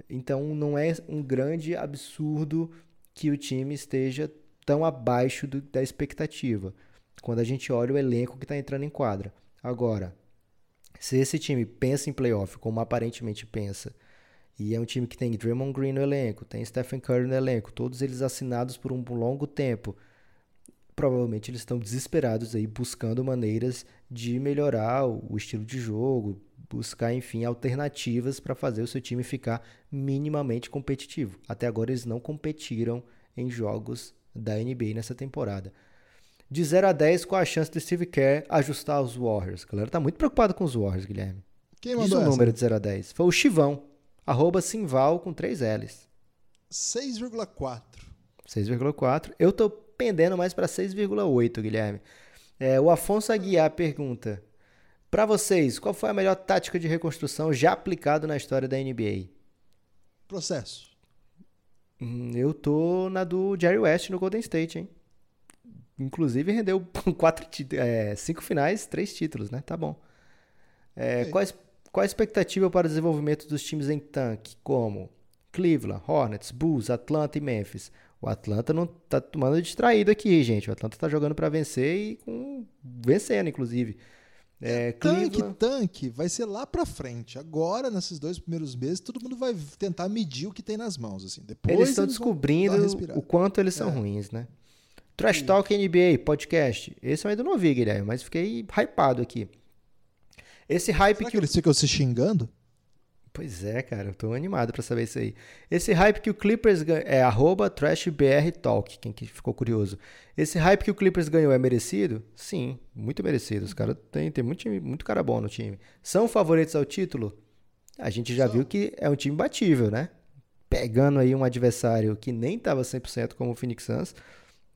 Então não é um grande absurdo que o time esteja tão abaixo do- da expectativa. Quando a gente olha o elenco que está entrando em quadra. Agora, se esse time pensa em playoff, como aparentemente pensa, e é um time que tem Draymond Green no elenco, tem Stephen Curry no elenco, todos eles assinados por um longo tempo, provavelmente eles estão desesperados aí buscando maneiras de melhorar o estilo de jogo, buscar, enfim, alternativas para fazer o seu time ficar minimamente competitivo. Até agora eles não competiram em jogos da NBA nessa temporada. De 0 a 10, qual a chance de Steve Kerr ajustar os Warriors? A galera tá muito preocupado com os Warriors, Guilherme. Quem Diz mandou o essa? número de 0 a 10. Foi o Chivão, arroba Simval com 3 L's. 6,4. 6,4. Eu tô pendendo mais para 6,8, Guilherme. É, o Afonso Aguiar pergunta: Para vocês, qual foi a melhor tática de reconstrução já aplicada na história da NBA? Processo. Hum, Eu tô na do Jerry West no Golden State, hein? Inclusive rendeu quatro, é, cinco finais, três títulos, né? Tá bom. É, Ok. qual, qual a expectativa para o desenvolvimento dos times em tanque, como Cleveland, Hornets, Bulls, Atlanta e Memphis? O Atlanta não tá tomando distraído aqui, gente. O Atlanta tá jogando para vencer e com vencendo, inclusive. É, Tanque, Cleveland, tanque vai ser lá pra frente. Agora, nesses dois primeiros meses, todo mundo vai tentar medir o que tem nas mãos. Assim. Depois eles estão descobrindo o quanto eles são É. ruins, né? Trash Talk NBA, podcast. Esse eu ainda não ouvi, Guilherme, mas fiquei hypado aqui. Esse hype Será que que eles ficam se xingando? Pois é, cara, eu tô animado pra saber isso aí. Esse hype que o Clippers ganhou. É arroba TrashBRTalk, quem que ficou curioso. Esse hype que o Clippers ganhou é merecido? Sim, muito merecido. Os caras têm tem muito, time- muito cara bom no time. São favoritos ao título? A gente já São. viu que é um time batível, né? Pegando aí um adversário que nem tava 100% como o Phoenix Suns,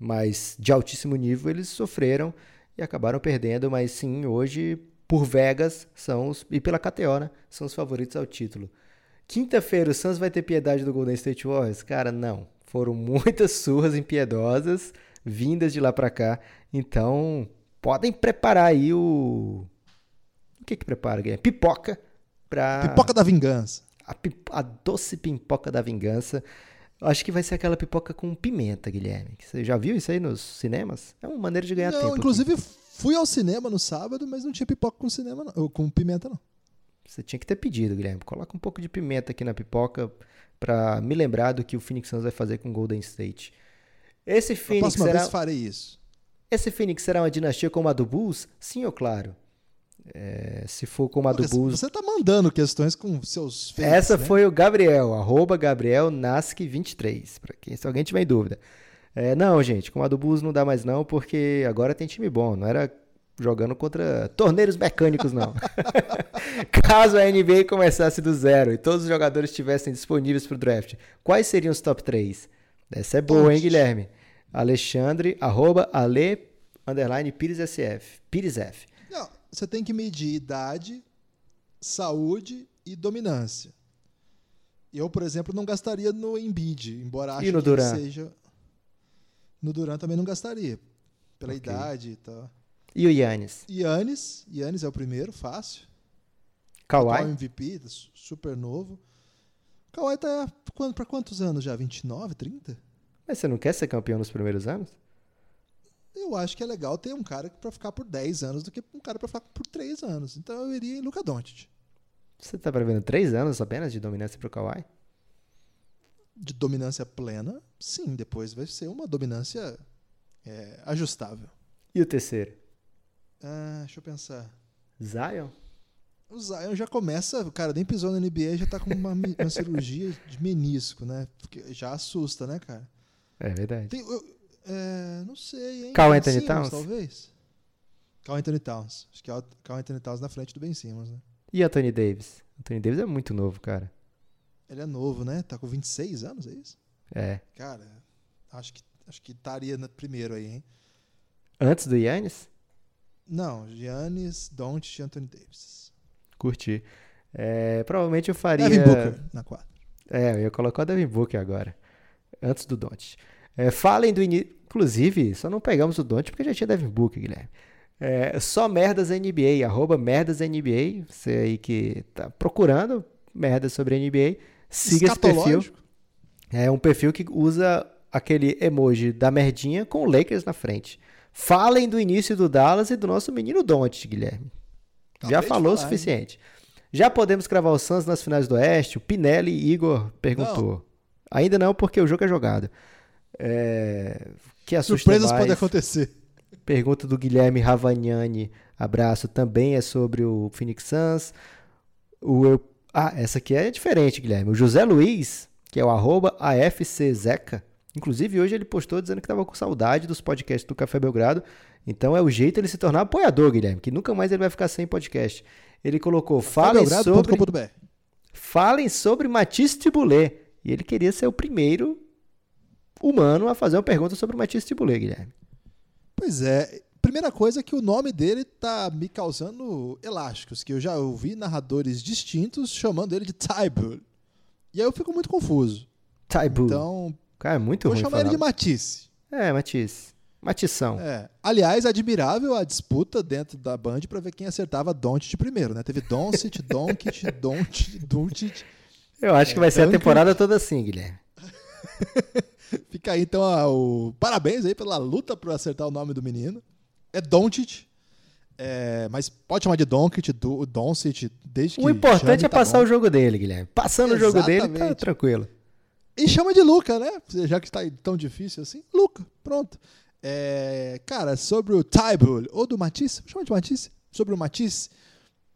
mas de altíssimo nível eles sofreram e acabaram perdendo, mas sim, hoje por Vegas são os, e pela KTO, né, são os favoritos ao título. Quinta-feira o Suns vai ter piedade do Golden State Warriors? Cara, não. Foram muitas surras impiedosas vindas de lá pra cá. Então, podem preparar aí o o que que prepara, Guilherme? Pipoca pra Pipoca da vingança. a, pi- a doce pipoca da vingança. Acho que vai ser aquela pipoca com pimenta, Guilherme. Você já viu isso aí nos cinemas? É uma maneira de ganhar não, tempo. inclusive aqui. fui ao cinema no sábado, mas não tinha pipoca com cinema, não, com pimenta, não. Você tinha que ter pedido, Guilherme. Coloca um pouco de pimenta aqui na pipoca pra me lembrar do que o Phoenix Suns vai fazer com o Golden State. Esse A Phoenix próxima será... vez farei isso. Esse Phoenix será uma dinastia como a do Bulls? Sim ou claro? É, se for como a do Porque Bulls... Você tá mandando questões com seus fakes, Essa né? foi o Gabriel, arroba Gabriel Nasc23, pra quem, se alguém tiver em dúvida. É, não, gente, com a do Bulls não dá mais não, porque agora tem time bom, não era jogando contra torneiros mecânicos, não. Caso a NBA começasse do zero e todos os jogadores estivessem disponíveis para o draft, quais seriam os top 3? Essa é boa, hein. Guilherme? Alexandre, arroba Ale, underline Pires SF. Pires F. Você tem que medir idade, saúde e dominância. Eu, por exemplo, não gastaria no Embiid, embora ache no que seja. No Duran também não gastaria, pela Ok. idade e tal. E o Yannis? Yannis, Yannis é o primeiro, fácil. Kawhi? MVP, tá su- super novo. Kawhi tá pra quantos anos já? 29, 30? Mas você não quer ser campeão nos primeiros anos? Eu acho que é legal ter um cara pra ficar por 10 anos do que um cara pra ficar por 3 anos. Então eu iria em Luca Doncic. Você tá prevendo três anos apenas de dominância pro Kawhi? de dominância plena, sim, depois vai ser uma dominância é, ajustável. E o terceiro? Ah, deixa eu pensar. Zion? O Zion já começa, o cara nem pisou na NBA já tá com uma, uma cirurgia de menisco, né? Porque já assusta, né, cara? É verdade. Tem, eu- é, não sei, hein? Carl Ben Anthony Simmons, Towns? talvez. Carl Anthony Towns. Acho que é o Carl Anthony Towns na frente do Ben Simmons, né? E Anthony Davis? Anthony Davis é muito novo, cara. Ele é novo, né? Tá com 26 anos, é isso? É. Cara, acho que acho que estaria primeiro aí, hein? Antes do Yannis? Não, Giannis, Doncic e Anthony Davis. Curti. É, provavelmente eu faria. Devin Booker na quadra. É, eu ia colocar o Devin Booker agora. Antes do Don't. É, falem do início. Inclusive, só não pegamos o Don't porque já tinha Devin Booker, Guilherme. É, só merdas NBA, arroba merdas NBA. Você aí que tá procurando merdas sobre NBA, siga esse perfil. É um perfil que usa aquele emoji da merdinha com o Lakers na frente. Falem do início do Dallas e do nosso menino Don't, Guilherme. Já Acabei de falou o falar, suficiente. Já podemos cravar o Suns nas finais do Oeste? O Pinelli Igor perguntou. Ainda não, porque o jogo é jogado. É... Que assusta Surpresas mais. podem acontecer. Pergunta do Guilherme Ravagnani, abraço, também é sobre o Phoenix Suns. O eu... Ah, essa aqui é diferente, Guilherme. O José Luiz, que é o arroba AFCZeca, inclusive hoje ele postou dizendo que estava com saudade dos podcasts do Café Belgrado. Então é o jeito ele se tornar apoiador, Guilherme, que nunca mais ele vai ficar sem podcast. Ele colocou, falem sobre, falem sobre Matisse Tibulé. E ele queria ser o primeiro humano a fazer uma pergunta sobre o Matisse Tibulé, Guilherme. Pois é. Primeira coisa é que o nome dele tá me causando elásticos, que eu já ouvi narradores distintos chamando ele de Tybull. E aí eu fico muito confuso. Taibu. Então, Cara, é muito vou ruim chamar falar. ele de Matisse. É, Matisse. Matição. É. Aliás, admirável a disputa dentro da Band pra ver quem acertava Doncic primeiro, né? Teve Doncic, Doncic, Doncic, Doncic. Eu acho que vai ser a Duncan. temporada toda assim, Guilherme. Fica aí então o parabéns aí pela luta por acertar o nome do menino. É Doncic. É, mas pode chamar de Doncic, do, Doncic, desde que O importante chame, é tá passar bom. o jogo dele, Guilherme. Passando o jogo dele, tá Exatamente. tranquilo. E chama de Luca, né? Já que está tão difícil assim. Luca, pronto. É, cara, sobre o Tybull, ou do Matisse, chama de Matisse, sobre o Matisse,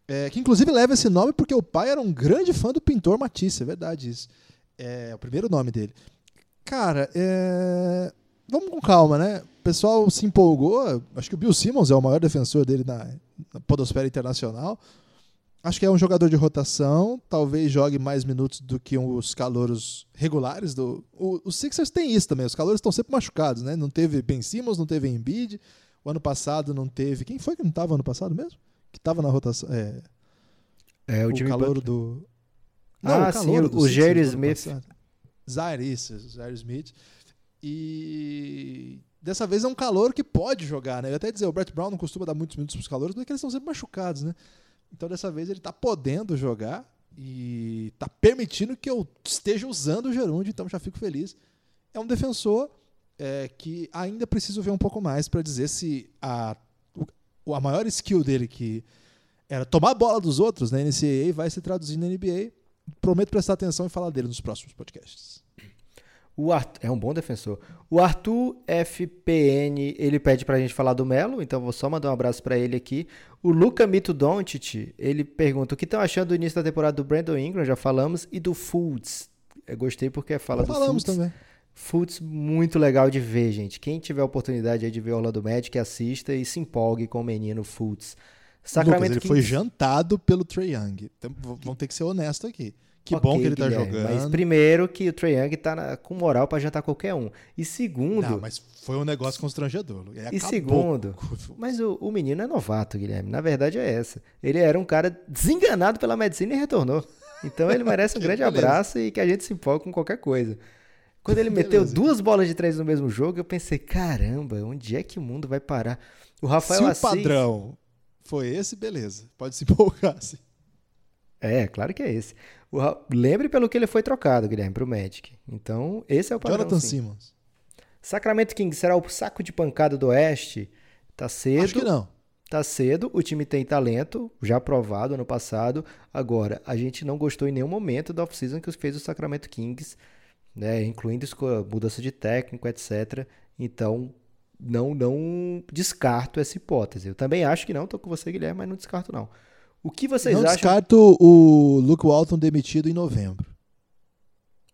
é, que inclusive leva esse nome porque o pai era um grande fã do pintor Matisse, é verdade isso. É o primeiro nome dele. Cara, é, vamos com calma, né? O pessoal se empolgou, acho que o Bill Simmons é o maior defensor dele na, na podosfera internacional. Acho que é um jogador de rotação, talvez jogue mais minutos do que os calouros regulares do. O, os Sixers tem isso também, os calouros estão sempre machucados, né? Não teve Ben Simmons, não teve Embiid. O ano passado não teve. Quem foi que não estava ano passado mesmo? Que estava na rotação. É, É, o, o Jimmy calouro Butler. do. Ah, o sim, calouro o- o Jerry Smith. passado. Zaire, Smith. E dessa vez é um calor que pode jogar, né? Eu até dizer, o Brett Brown não costuma dar muitos minutos para os calouros, porque eles estão sempre machucados, né? Então dessa vez ele tá podendo jogar e tá permitindo que eu esteja usando o gerúndio, então já fico feliz. É um defensor é, que ainda preciso ver um pouco mais para dizer se a, o, a maior skill dele, que era tomar a bola dos outros na NCAA, vai se traduzir na NBA. Prometo prestar atenção e falar dele nos próximos podcasts. O Arthur, é um bom defensor. O Arthur FPN, ele pede pra gente falar do Melo, então vou só mandar um abraço para ele aqui. O Luca Mito Doncic, ele pergunta o que estão achando do início da temporada do Brandon Ingram, já falamos, e do Fultz. Eu gostei porque fala Já do falamos Fultz. também. Fultz muito legal de ver, gente. Quem tiver a oportunidade de ver o Orlando Magic, assista e se empolgue com o menino Fultz. Lucas, ele foi jantado pelo Trey Young. Então, vamos ter que ser honesto aqui. Que bom Ok, que ele tá Guilherme, jogando. Mas primeiro que o Trae Young tá na- com moral pra jantar qualquer um. E segundo, Não, mas foi um negócio constrangedor. E segundo, o- mas o, o menino é novato, Guilherme. Na verdade é essa. Ele era um cara desenganado pela medicina e retornou. Então ele merece um grande Beleza. abraço e que a gente se empolgue com qualquer coisa. Quando ele meteu Beleza. duas bolas de três no mesmo jogo, eu pensei, caramba, onde é que o mundo vai parar? O Rafael Se o Assis... padrão foi esse, beleza. Pode se empolgar. sim. É, claro que é esse. O Ra- Lembre pelo que ele foi trocado, Guilherme, pro Magic. Então, esse é o padrão. Jonathan sim. Simmons. Sacramento Kings será o saco de pancada do Oeste? Tá cedo. Acho que não. Tá cedo, o time tem talento, já provado ano passado. Agora, a gente não gostou em nenhum momento da off-season que fez o Sacramento Kings, né, incluindo mudança de técnico, etc. Então, não não descarto essa hipótese. Eu também acho que não, tô com você, Guilherme, mas não descarto não. O que vocês não acham? descarto o Luke Walton demitido em novembro.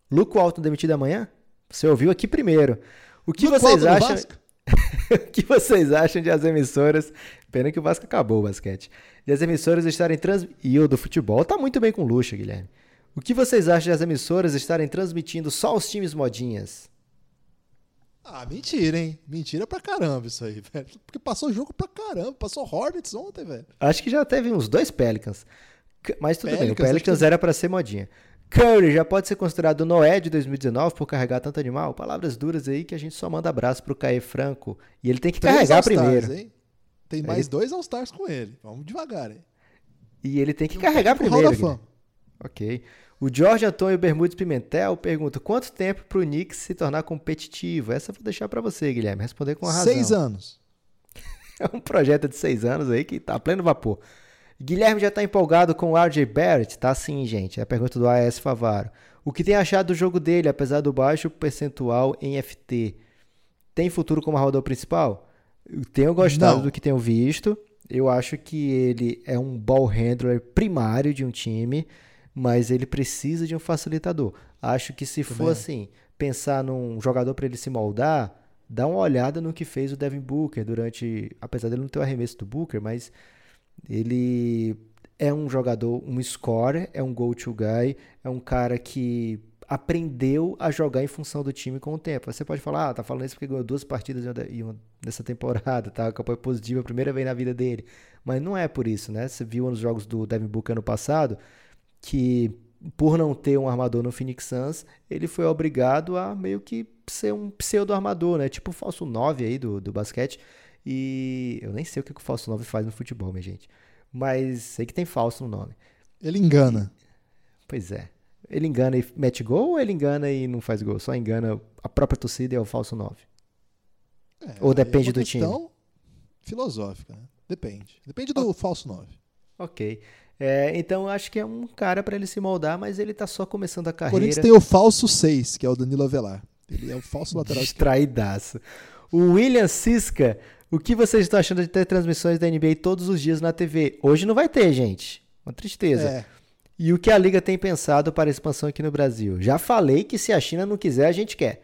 Luke Walton demitido amanhã? Você ouviu aqui primeiro. O que Luke vocês Walton acham? O que vocês acham de as emissoras? Pena que o Vasco acabou o basquete. De as emissoras estarem trans... E o do futebol tá muito bem com luxo, Guilherme. O que vocês acham de as emissoras estarem transmitindo só os times modinhas? Ah, mentira, hein? Mentira pra caramba isso aí, velho. Porque passou jogo pra caramba. Passou Hornets ontem, velho. Acho que já teve uns dois Pelicans. Mas tudo bem, o Pelicans, Pelicans que- era pra ser modinha. Curry já pode ser considerado Noé de 2019 por carregar tanto animal? Palavras duras aí que a gente só manda abraço pro Caê Franco. E ele tem que Três carregar primeiro. Hein? Tem mais dois All-Stars com ele. Vamos devagar, hein? E ele tem que carregar primeiro. Ok. O Jorge Antônio Bermudes Pimentel pergunta: quanto tempo pro Knicks se tornar competitivo? Essa eu vou deixar pra você, Guilherme, responder com razão. Seis anos. É um projeto de seis anos aí que tá a pleno vapor. Guilherme já tá empolgado com o RJ Barrett? Tá sim, gente. É a pergunta do AS Favaro. O que tem achado do jogo dele, apesar do baixo percentual em FT? Tem futuro como armador principal? Eu tenho gostado Não. do que tenho visto. Eu acho que ele é um ball handler primário de um time, mas ele precisa de um facilitador. Acho que se for Também. assim, pensar num jogador para ele se moldar, dá uma olhada no que fez o Devin Booker durante, apesar dele não ter o arremesso do Booker, mas ele é um jogador, um scorer, é um go-to guy, é um cara que aprendeu a jogar em função do time com o tempo. Você pode falar, ah, tá falando isso porque ganhou duas partidas uma- nessa temporada, tá? Campanha positiva, a primeira vez na vida dele. Mas não é por isso, né? Você viu nos jogos do Devin Booker ano passado que por não ter um armador no Phoenix Suns, ele foi obrigado a meio que ser um pseudo-armador, né? Tipo o falso 9 aí do, do basquete. E eu nem sei o que que o falso 9 faz no futebol, minha gente. Mas sei que tem falso no nome. Ele engana. Pois é. Ele engana e mete gol ou ele engana e não faz gol? Só engana a própria torcida e é o falso 9. É, Ou aí depende é uma do time? questão filosófica, né? Depende. Depende do falso 9. Ok. É, então eu acho que é um cara pra ele se moldar, mas ele tá só começando a O carreira. Corinthians tem o falso 6, que é o Danilo Avelar. Ele é o falso lateral. Distraidaço. O William Cisca, o que vocês estão achando de ter transmissões da NBA todos os dias na TV? Hoje não vai ter, gente. Uma tristeza. É, E o que a Liga tem pensado para a expansão aqui no Brasil? Já falei que se a China não quiser, a gente quer.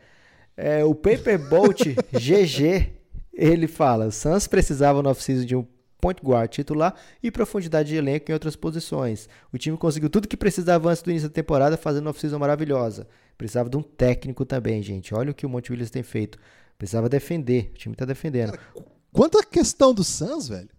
É, o Paperbolt GG, ele fala, o Suns precisava no off-season de um point guard titular e profundidade de elenco em outras posições. O time conseguiu tudo que precisava antes do início da temporada, fazendo uma off-season maravilhosa. Precisava de um técnico também, gente. Olha o que o Monte Williams tem feito. Precisava defender. O time tá defendendo. Quanto à questão do Suns, velho,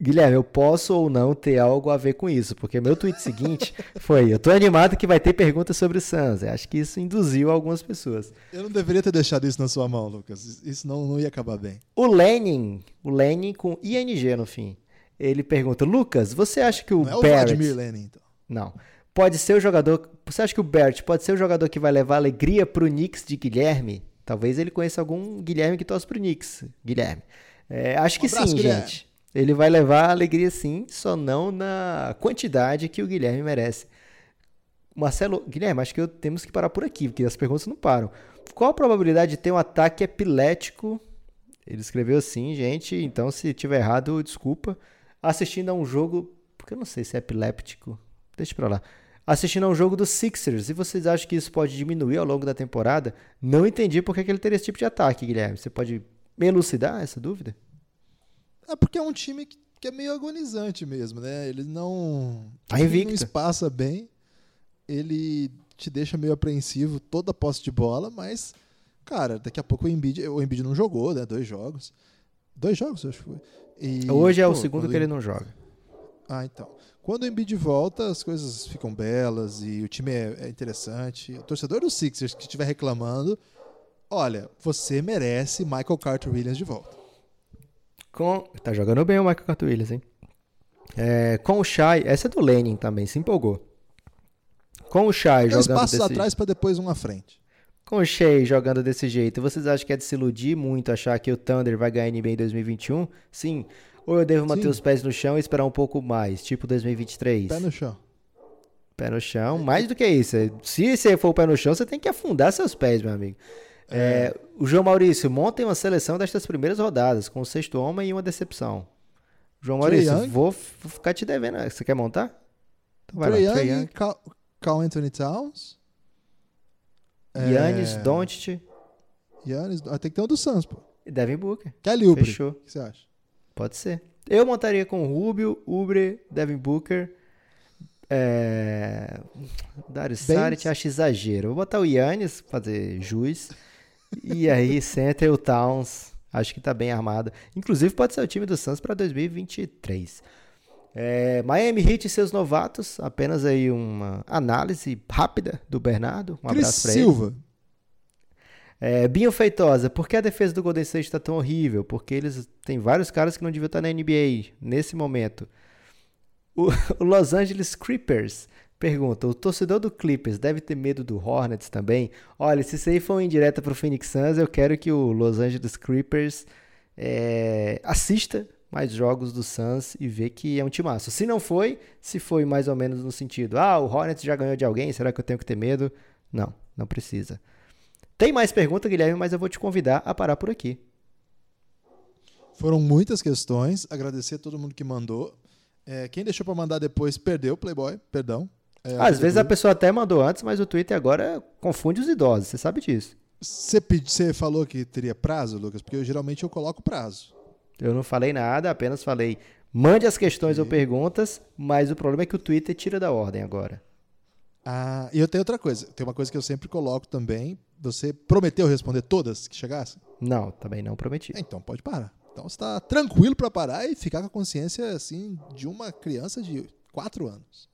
Guilherme, eu posso ou não ter algo a ver com isso, porque meu tweet seguinte foi: eu tô animado que vai ter perguntas sobre o Suns. Eu acho que isso induziu algumas pessoas. eu não deveria ter deixado isso na sua mão, Lucas. Isso não, não ia acabar bem. O Lenin, o Lenin com ING no fim, ele pergunta: Lucas, você acha que o Não é o Barrett. Vladimir Lenin, então. Não. pode ser o jogador. Você acha que o Bert pode ser o jogador que vai levar alegria pro Knicks de Guilherme? Talvez ele conheça algum Guilherme que torce pro Knicks. Guilherme. É, acho que Um abraço, sim, Guilherme. gente. Ele vai levar alegria sim, só não na quantidade que o Guilherme merece. Marcelo, Guilherme, acho que eu- temos que parar por aqui, porque as perguntas não param. Qual a probabilidade de ter um ataque epilético? Ele escreveu assim, gente, então se tiver errado, desculpa. Assistindo a um jogo, porque eu não sei se é epiléptico. Deixa pra lá. Assistindo a um jogo dos Sixers, e vocês acham que isso pode diminuir ao longo da temporada? Não entendi por que ele teria esse tipo de ataque, Guilherme. Você pode elucidar essa dúvida? É porque é um time que, que é meio agonizante mesmo, né? Ele não. Tá ele invicto. Não espaça bem. Ele te deixa meio apreensivo toda a posse de bola, mas, cara, daqui a pouco o Embiid, o Embiid não jogou, né? Dois jogos. Dois jogos, eu acho que foi. E, Hoje é o pô, segundo quando que o ele não joga. Ah, então. Quando o Embiid volta, as coisas ficam belas e o time é, é interessante. O torcedor do Sixers que estiver reclamando, olha, você merece Michael Carter Williams de volta. Com... Tá jogando bem o Michael Carter Williams, hein? É, com o Shai, essa é do Lenin também, se empolgou. Com o Shai Dois jogando passos desse... atrás para depois um à frente. Com o Shea jogando desse jeito, vocês acham que é de se iludir muito achar que o Thunder vai ganhar NBA em 2021? Sim. Ou eu devo manter Sim. os pés no chão e esperar um pouco mais, tipo 2023? Pé no chão. Pé no chão, mais do que isso. Se você for o pé no chão, você tem que afundar seus pés, meu amigo. É, o João Maurício, montem uma seleção destas primeiras rodadas, com o sexto homem e uma decepção. João Maurício, vou, vou ficar te devendo. Você quer montar? Então vai Trae lá, Young. Cal, Cal Anthony Towns. Yannis, É, Doncic Giannis, ah, tem que ter um do Suns, pô. e Devin Booker. Kelly Oubre. Fechou. O que você acha? Pode ser. Eu montaria com Rubio, Ubre, Devin Booker, é... Darius Baines. Saric, acho exagero. Vou botar o Yannis, fazer juiz. E aí, center, o Towns. Acho que tá bem armado. Inclusive, pode ser o time do Suns para 2023. É, Miami Heat e seus novatos. Apenas aí uma análise rápida do Bernardo. Um Chris abraço pra ele. Silva. É, Binho Feitosa, por que a defesa do Golden State está tão horrível? Porque eles têm vários caras que não deviam estar na NBA nesse momento. O, o Los Angeles Clippers pergunta: o torcedor do Clippers deve ter medo do Hornets também? Olha, se isso aí for uma indireta para o Phoenix Suns, eu quero que o Los Angeles Clippers é, assista mais jogos do Suns e vê que é um timaço. Se não foi, se foi mais ou menos no sentido: ah, o Hornets já ganhou de alguém, será que eu tenho que ter medo? Não, não precisa. Tem mais pergunta, Guilherme, mas eu vou te convidar a parar por aqui. Foram muitas questões. Agradecer a todo mundo que mandou. É, quem deixou para mandar depois perdeu, Playboy. Perdão. É, Às vezes a pessoa até mandou antes, mas o Twitter agora confunde os idosos, você sabe disso. Você, pedi- você falou que teria prazo, Lucas? Porque eu, geralmente eu coloco prazo. Eu não falei nada, apenas falei, mande as questões ou perguntas, mas o problema é que o Twitter tira da ordem agora. Ah, e eu tenho outra coisa. Tem uma coisa que eu sempre coloco também. Você prometeu responder todas que chegassem? Não, também não prometi. É, Então pode parar. Então você está tranquilo para parar e ficar com a consciência assim de uma criança de 4 anos.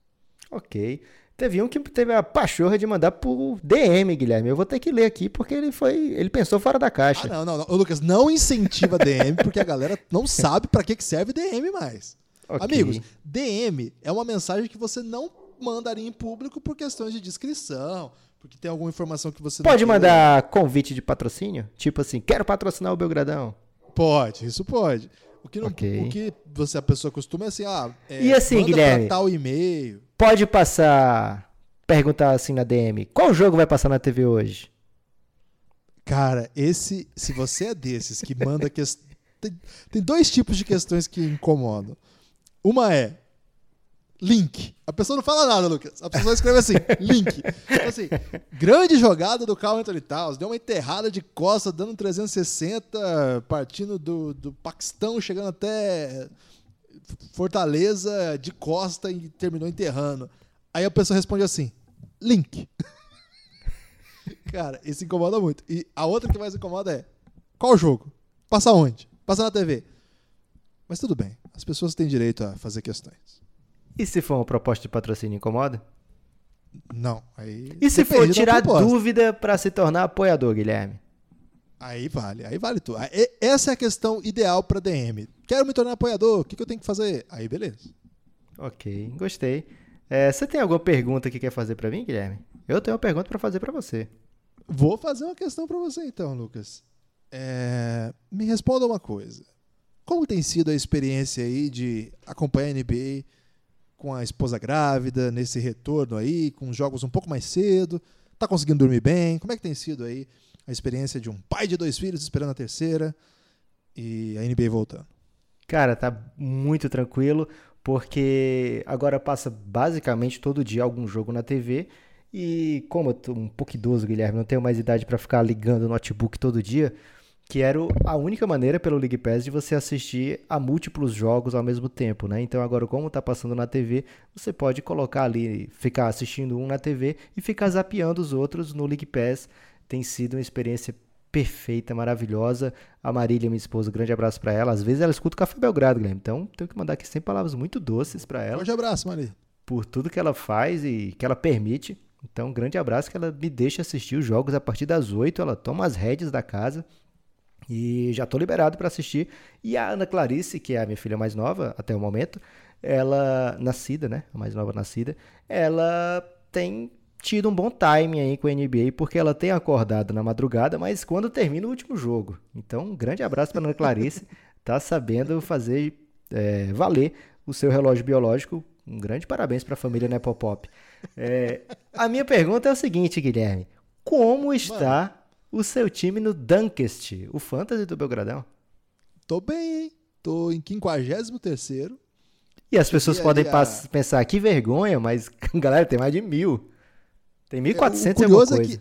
Ok. Teve um que teve a pachorra de mandar por DM, Guilherme. Eu vou ter que ler aqui porque ele foi, ele pensou fora da Ah, caixa. não, não, não. Ô, Lucas, não incentiva DM porque a galera não sabe para que que serve DM mais. Ok. Amigos, DM é uma mensagem que você não mandaria em público por questões de descrição, porque tem alguma informação que você não Pode mandar convite de patrocínio? Tipo assim, quero patrocinar o Belgradão. Pode, isso pode. O que, não, Ok. o que você, a pessoa costuma é assim, ah, é, E assim, Guilherme? tal e-mail. Pode passar, perguntar assim na DM, qual jogo vai passar na TV hoje? Cara, esse, se você é desses que manda questões. Tem, dois tipos de questões que incomodam. Uma é link. A pessoa não fala nada, Lucas. A pessoa escreve assim, link. Então, assim, grande jogada do Carl Anthony Towns. Deu uma enterrada de costa, dando 360, partindo do, do Paquistão, chegando até Fortaleza de costa e terminou enterrando. Aí a pessoa responde assim, link. Cara, isso incomoda muito. E a outra que mais incomoda é: qual jogo? Passa onde? Passa na TV. Mas tudo bem, as pessoas têm direito a fazer questões. E se for uma proposta de patrocínio incomoda? Não, aí. E se for tirar dúvida para se tornar apoiador, Guilherme? Aí vale, aí vale tudo. Essa é a questão ideal para DM. Quero me tornar apoiador, o que, que eu tenho que fazer? Aí beleza. Ok, gostei. É, você tem alguma pergunta que quer fazer para mim, Guilherme? Eu tenho uma pergunta para fazer para você. Vou fazer uma questão para você então, Lucas. É, me responda uma coisa. Como tem sido a experiência aí de acompanhar a NBA com a esposa grávida, nesse retorno aí, com jogos um pouco mais cedo? Tá conseguindo dormir bem? Como é que tem sido aí a experiência de um pai de dois filhos esperando a terceira e a NBA voltando? Cara, tá muito tranquilo, porque agora passa basicamente todo dia algum jogo na TV. E como eu tô um pouco idoso, Guilherme, não tenho mais idade para ficar ligando o notebook todo dia, que era a única maneira pelo League Pass de você assistir a múltiplos jogos ao mesmo tempo, né? Então agora como tá passando na TV, você pode colocar ali, ficar assistindo um na TV e ficar zapeando os outros no League Pass. Tem sido uma experiência perfeita, maravilhosa. A Marília, minha esposa, um grande abraço para ela. Às vezes ela escuta o Café Belgrado, Guilherme. Então tenho que mandar aqui 100 palavras muito doces para ela. Grande abraço, Marília. Por tudo que ela faz e que ela permite. Então, um grande abraço que ela me deixa assistir os jogos a partir das 8. Ela toma as rédeas da casa e já tô liberado para assistir. E a Ana Clarice, que é a minha filha mais nova até o momento, ela nascida, né? A mais nova nascida, ela tem tido um bom timing aí com a NBA, porque ela tem acordado na madrugada, mas quando termina o último jogo. Então, um grande abraço para Ana Clarice, tá sabendo fazer é, valer o seu relógio biológico. Um grande parabéns para a família Nepopop. É, a minha pergunta é o seguinte, Guilherme: como está Mano o seu time no Dunkest, o Fantasy do Belgradão? Tô bem, hein? Tô em 53 E as pessoas podem a... pensar, que vergonha, mas galera, tem mais de mil. Tem 1.400 é, o curioso é que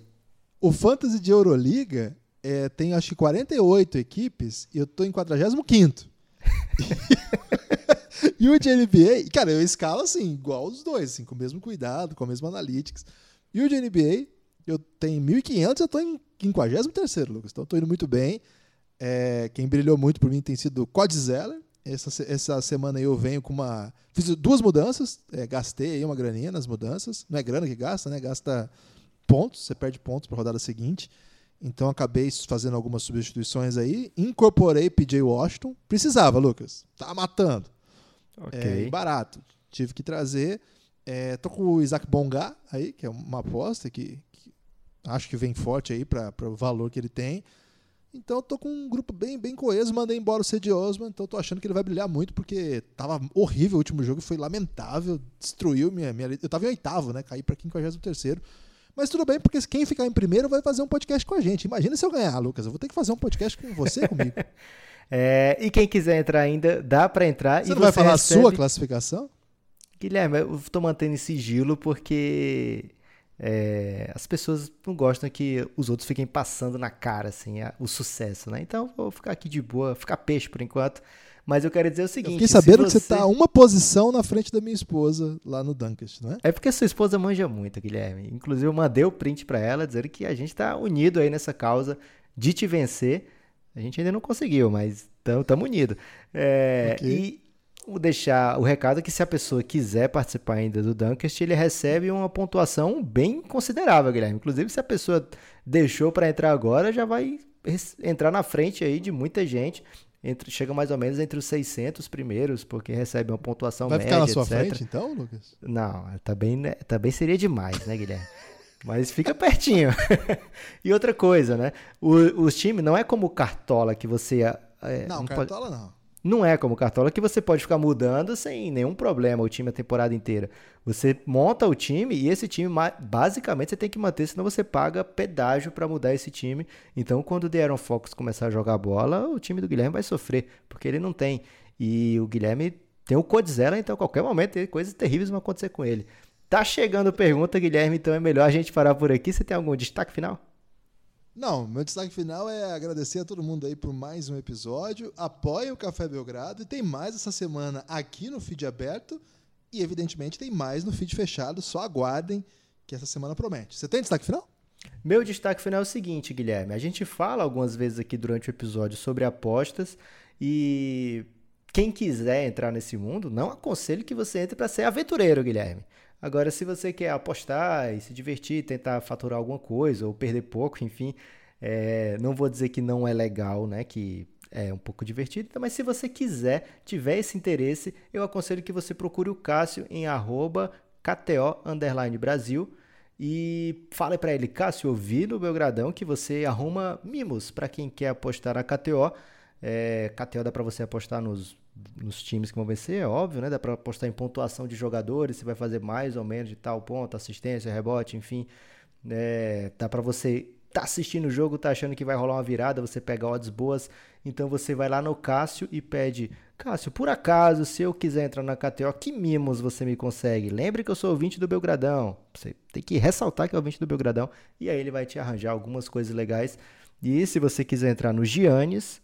o Fantasy de Euroliga é, tem acho que 48 equipes e eu tô em 45 e o de NBA, cara, eu escalo assim, igual os dois, assim, com o mesmo cuidado, com a mesma analytics. E o de NBA, eu tenho 1.500, eu tô em 53, Lucas. Então estou indo muito bem. É, quem brilhou muito por mim tem sido o Cody Zeller. Essa, essa semana eu venho com uma. Fiz duas mudanças, é, gastei aí uma graninha nas mudanças. Não é grana que gasta, né? Gasta pontos, você perde pontos para a rodada seguinte. Então acabei fazendo algumas substituições aí. Incorporei PJ Washington. Precisava, Lucas. Tá matando. Ok. É, barato. Tive que trazer. É, tô com o Isaac Bonga aí, que é uma aposta que, acho que vem forte aí para o valor que ele tem. Então eu tô com um grupo bem, bem coeso, mandei embora o Cedi Osman, então tô achando que ele vai brilhar muito, porque tava horrível o último jogo, foi lamentável, destruiu minha. minha eu tava em oitavo, né? Caí pra 53 terceiro. Mas tudo bem, porque quem ficar em primeiro vai fazer um podcast com a gente. Imagina se eu ganhar, Lucas. Eu vou ter que fazer um podcast com você comigo. É, e quem quiser entrar ainda, dá para entrar. Você não vai falar recebe... a sua classificação? Guilherme, eu tô mantendo sigilo porque é, as pessoas não gostam que os outros fiquem passando na cara assim, a, o sucesso, né? Então vou ficar aqui de boa, ficar peixe por enquanto. Mas eu quero dizer o seguinte: eu fiquei sabendo você... que você está uma posição na frente da minha esposa lá no Dunkest, não é? É porque sua esposa manja muito, Guilherme. Inclusive, eu mandei o print para ela dizendo que a gente está unido aí nessa causa de te vencer. A gente ainda não conseguiu, mas estamos unidos. É, okay. Vou deixar o recado que se a pessoa quiser participar ainda do Dunkest, ele recebe uma pontuação bem considerável, Guilherme. Inclusive, se a pessoa deixou para entrar agora, já vai entrar na frente aí de muita gente. Entre, chega mais ou menos entre os 600 primeiros, porque recebe uma pontuação vai média, Vai ficar na sua etc. frente, então, Lucas? Não, também, né, também seria demais, né, Guilherme? Mas fica pertinho. e outra coisa, né? O, os times não é como o Cartola que você... É, não, não Cartola pode... não. Não é como Cartola que você pode ficar mudando sem nenhum problema o time a temporada inteira. Você monta o time e esse time basicamente você tem que manter, senão você paga pedágio para mudar esse time. Então, quando o De'Aaron Fox começar a jogar bola, o time do Guilherme vai sofrer, porque ele não tem. E o Guilherme tem o Codzella, então a qualquer momento coisas terríveis vão acontecer com ele. Tá chegando pergunta, Guilherme, então é melhor a gente parar por aqui. Você tem algum destaque final? Não, meu destaque final é agradecer a todo mundo aí por mais um episódio. Apoiem o Café Belgrado e tem mais essa semana aqui no feed aberto e, evidentemente, tem mais no feed fechado. Só aguardem que essa semana promete. Você tem destaque final? Meu destaque final é o seguinte, Guilherme. A gente fala algumas vezes aqui durante o episódio sobre apostas e quem quiser entrar nesse mundo, não aconselho que você entre para ser aventureiro, Guilherme. Agora, se você quer apostar e se divertir, tentar faturar alguma coisa ou perder pouco, enfim, é, não vou dizer que não é legal, né? Que é um pouco divertido, mas se você quiser, tiver esse interesse, eu aconselho que você procure o Cássio em arroba KTO Underline Brasil. E fale para ele, Cássio, eu vi no Belgradão que você arruma mimos para quem quer apostar na KTO. É, KTO dá para você apostar nos, nos times que vão vencer, é óbvio, né? Dá para apostar em pontuação de jogadores, se vai fazer mais ou menos de tal ponto, assistência, rebote, enfim. É, dá para você tá assistindo o jogo, tá achando que vai rolar uma virada, você pega odds boas, então você vai lá no Cássio e pede, Cássio, por acaso, se eu quiser entrar na KTO, que mimos você me consegue? Lembre que eu sou ouvinte do Belgradão. Você tem que ressaltar que é ouvinte do Belgradão e aí ele vai te arranjar algumas coisas legais. E se você quiser entrar no Giannis,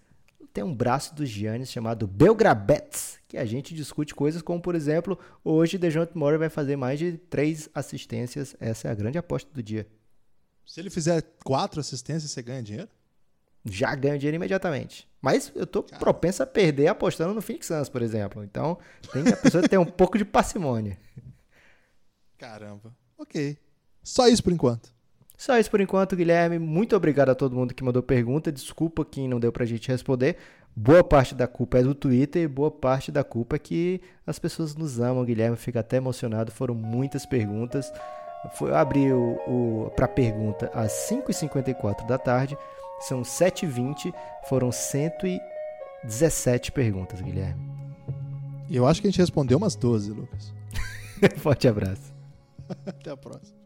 tem um braço do Giannis chamado Belgrabets, que a gente discute coisas como, por exemplo, hoje DeJounte Murray vai fazer mais de três assistências. Essa é a grande aposta do dia. Se ele fizer quatro assistências, você ganha dinheiro? Já ganha dinheiro imediatamente. Mas eu tô propenso a perder apostando no Phoenix Suns, por exemplo. Então, tem a pessoa ter um pouco de parcimônia. Caramba. Ok. Só isso por enquanto. Só isso por enquanto, Guilherme. Muito obrigado a todo mundo que mandou pergunta. Desculpa quem não deu pra gente responder. Boa parte da culpa é do Twitter e boa parte da culpa é que as pessoas nos amam, Guilherme. Fica até emocionado. Foram muitas perguntas. Foi, eu abri o, o para pergunta às 5h54 da tarde, são 7h20, foram 117 perguntas, Guilherme. Eu acho que a gente respondeu umas 12, Lucas. Forte abraço. Até a próxima.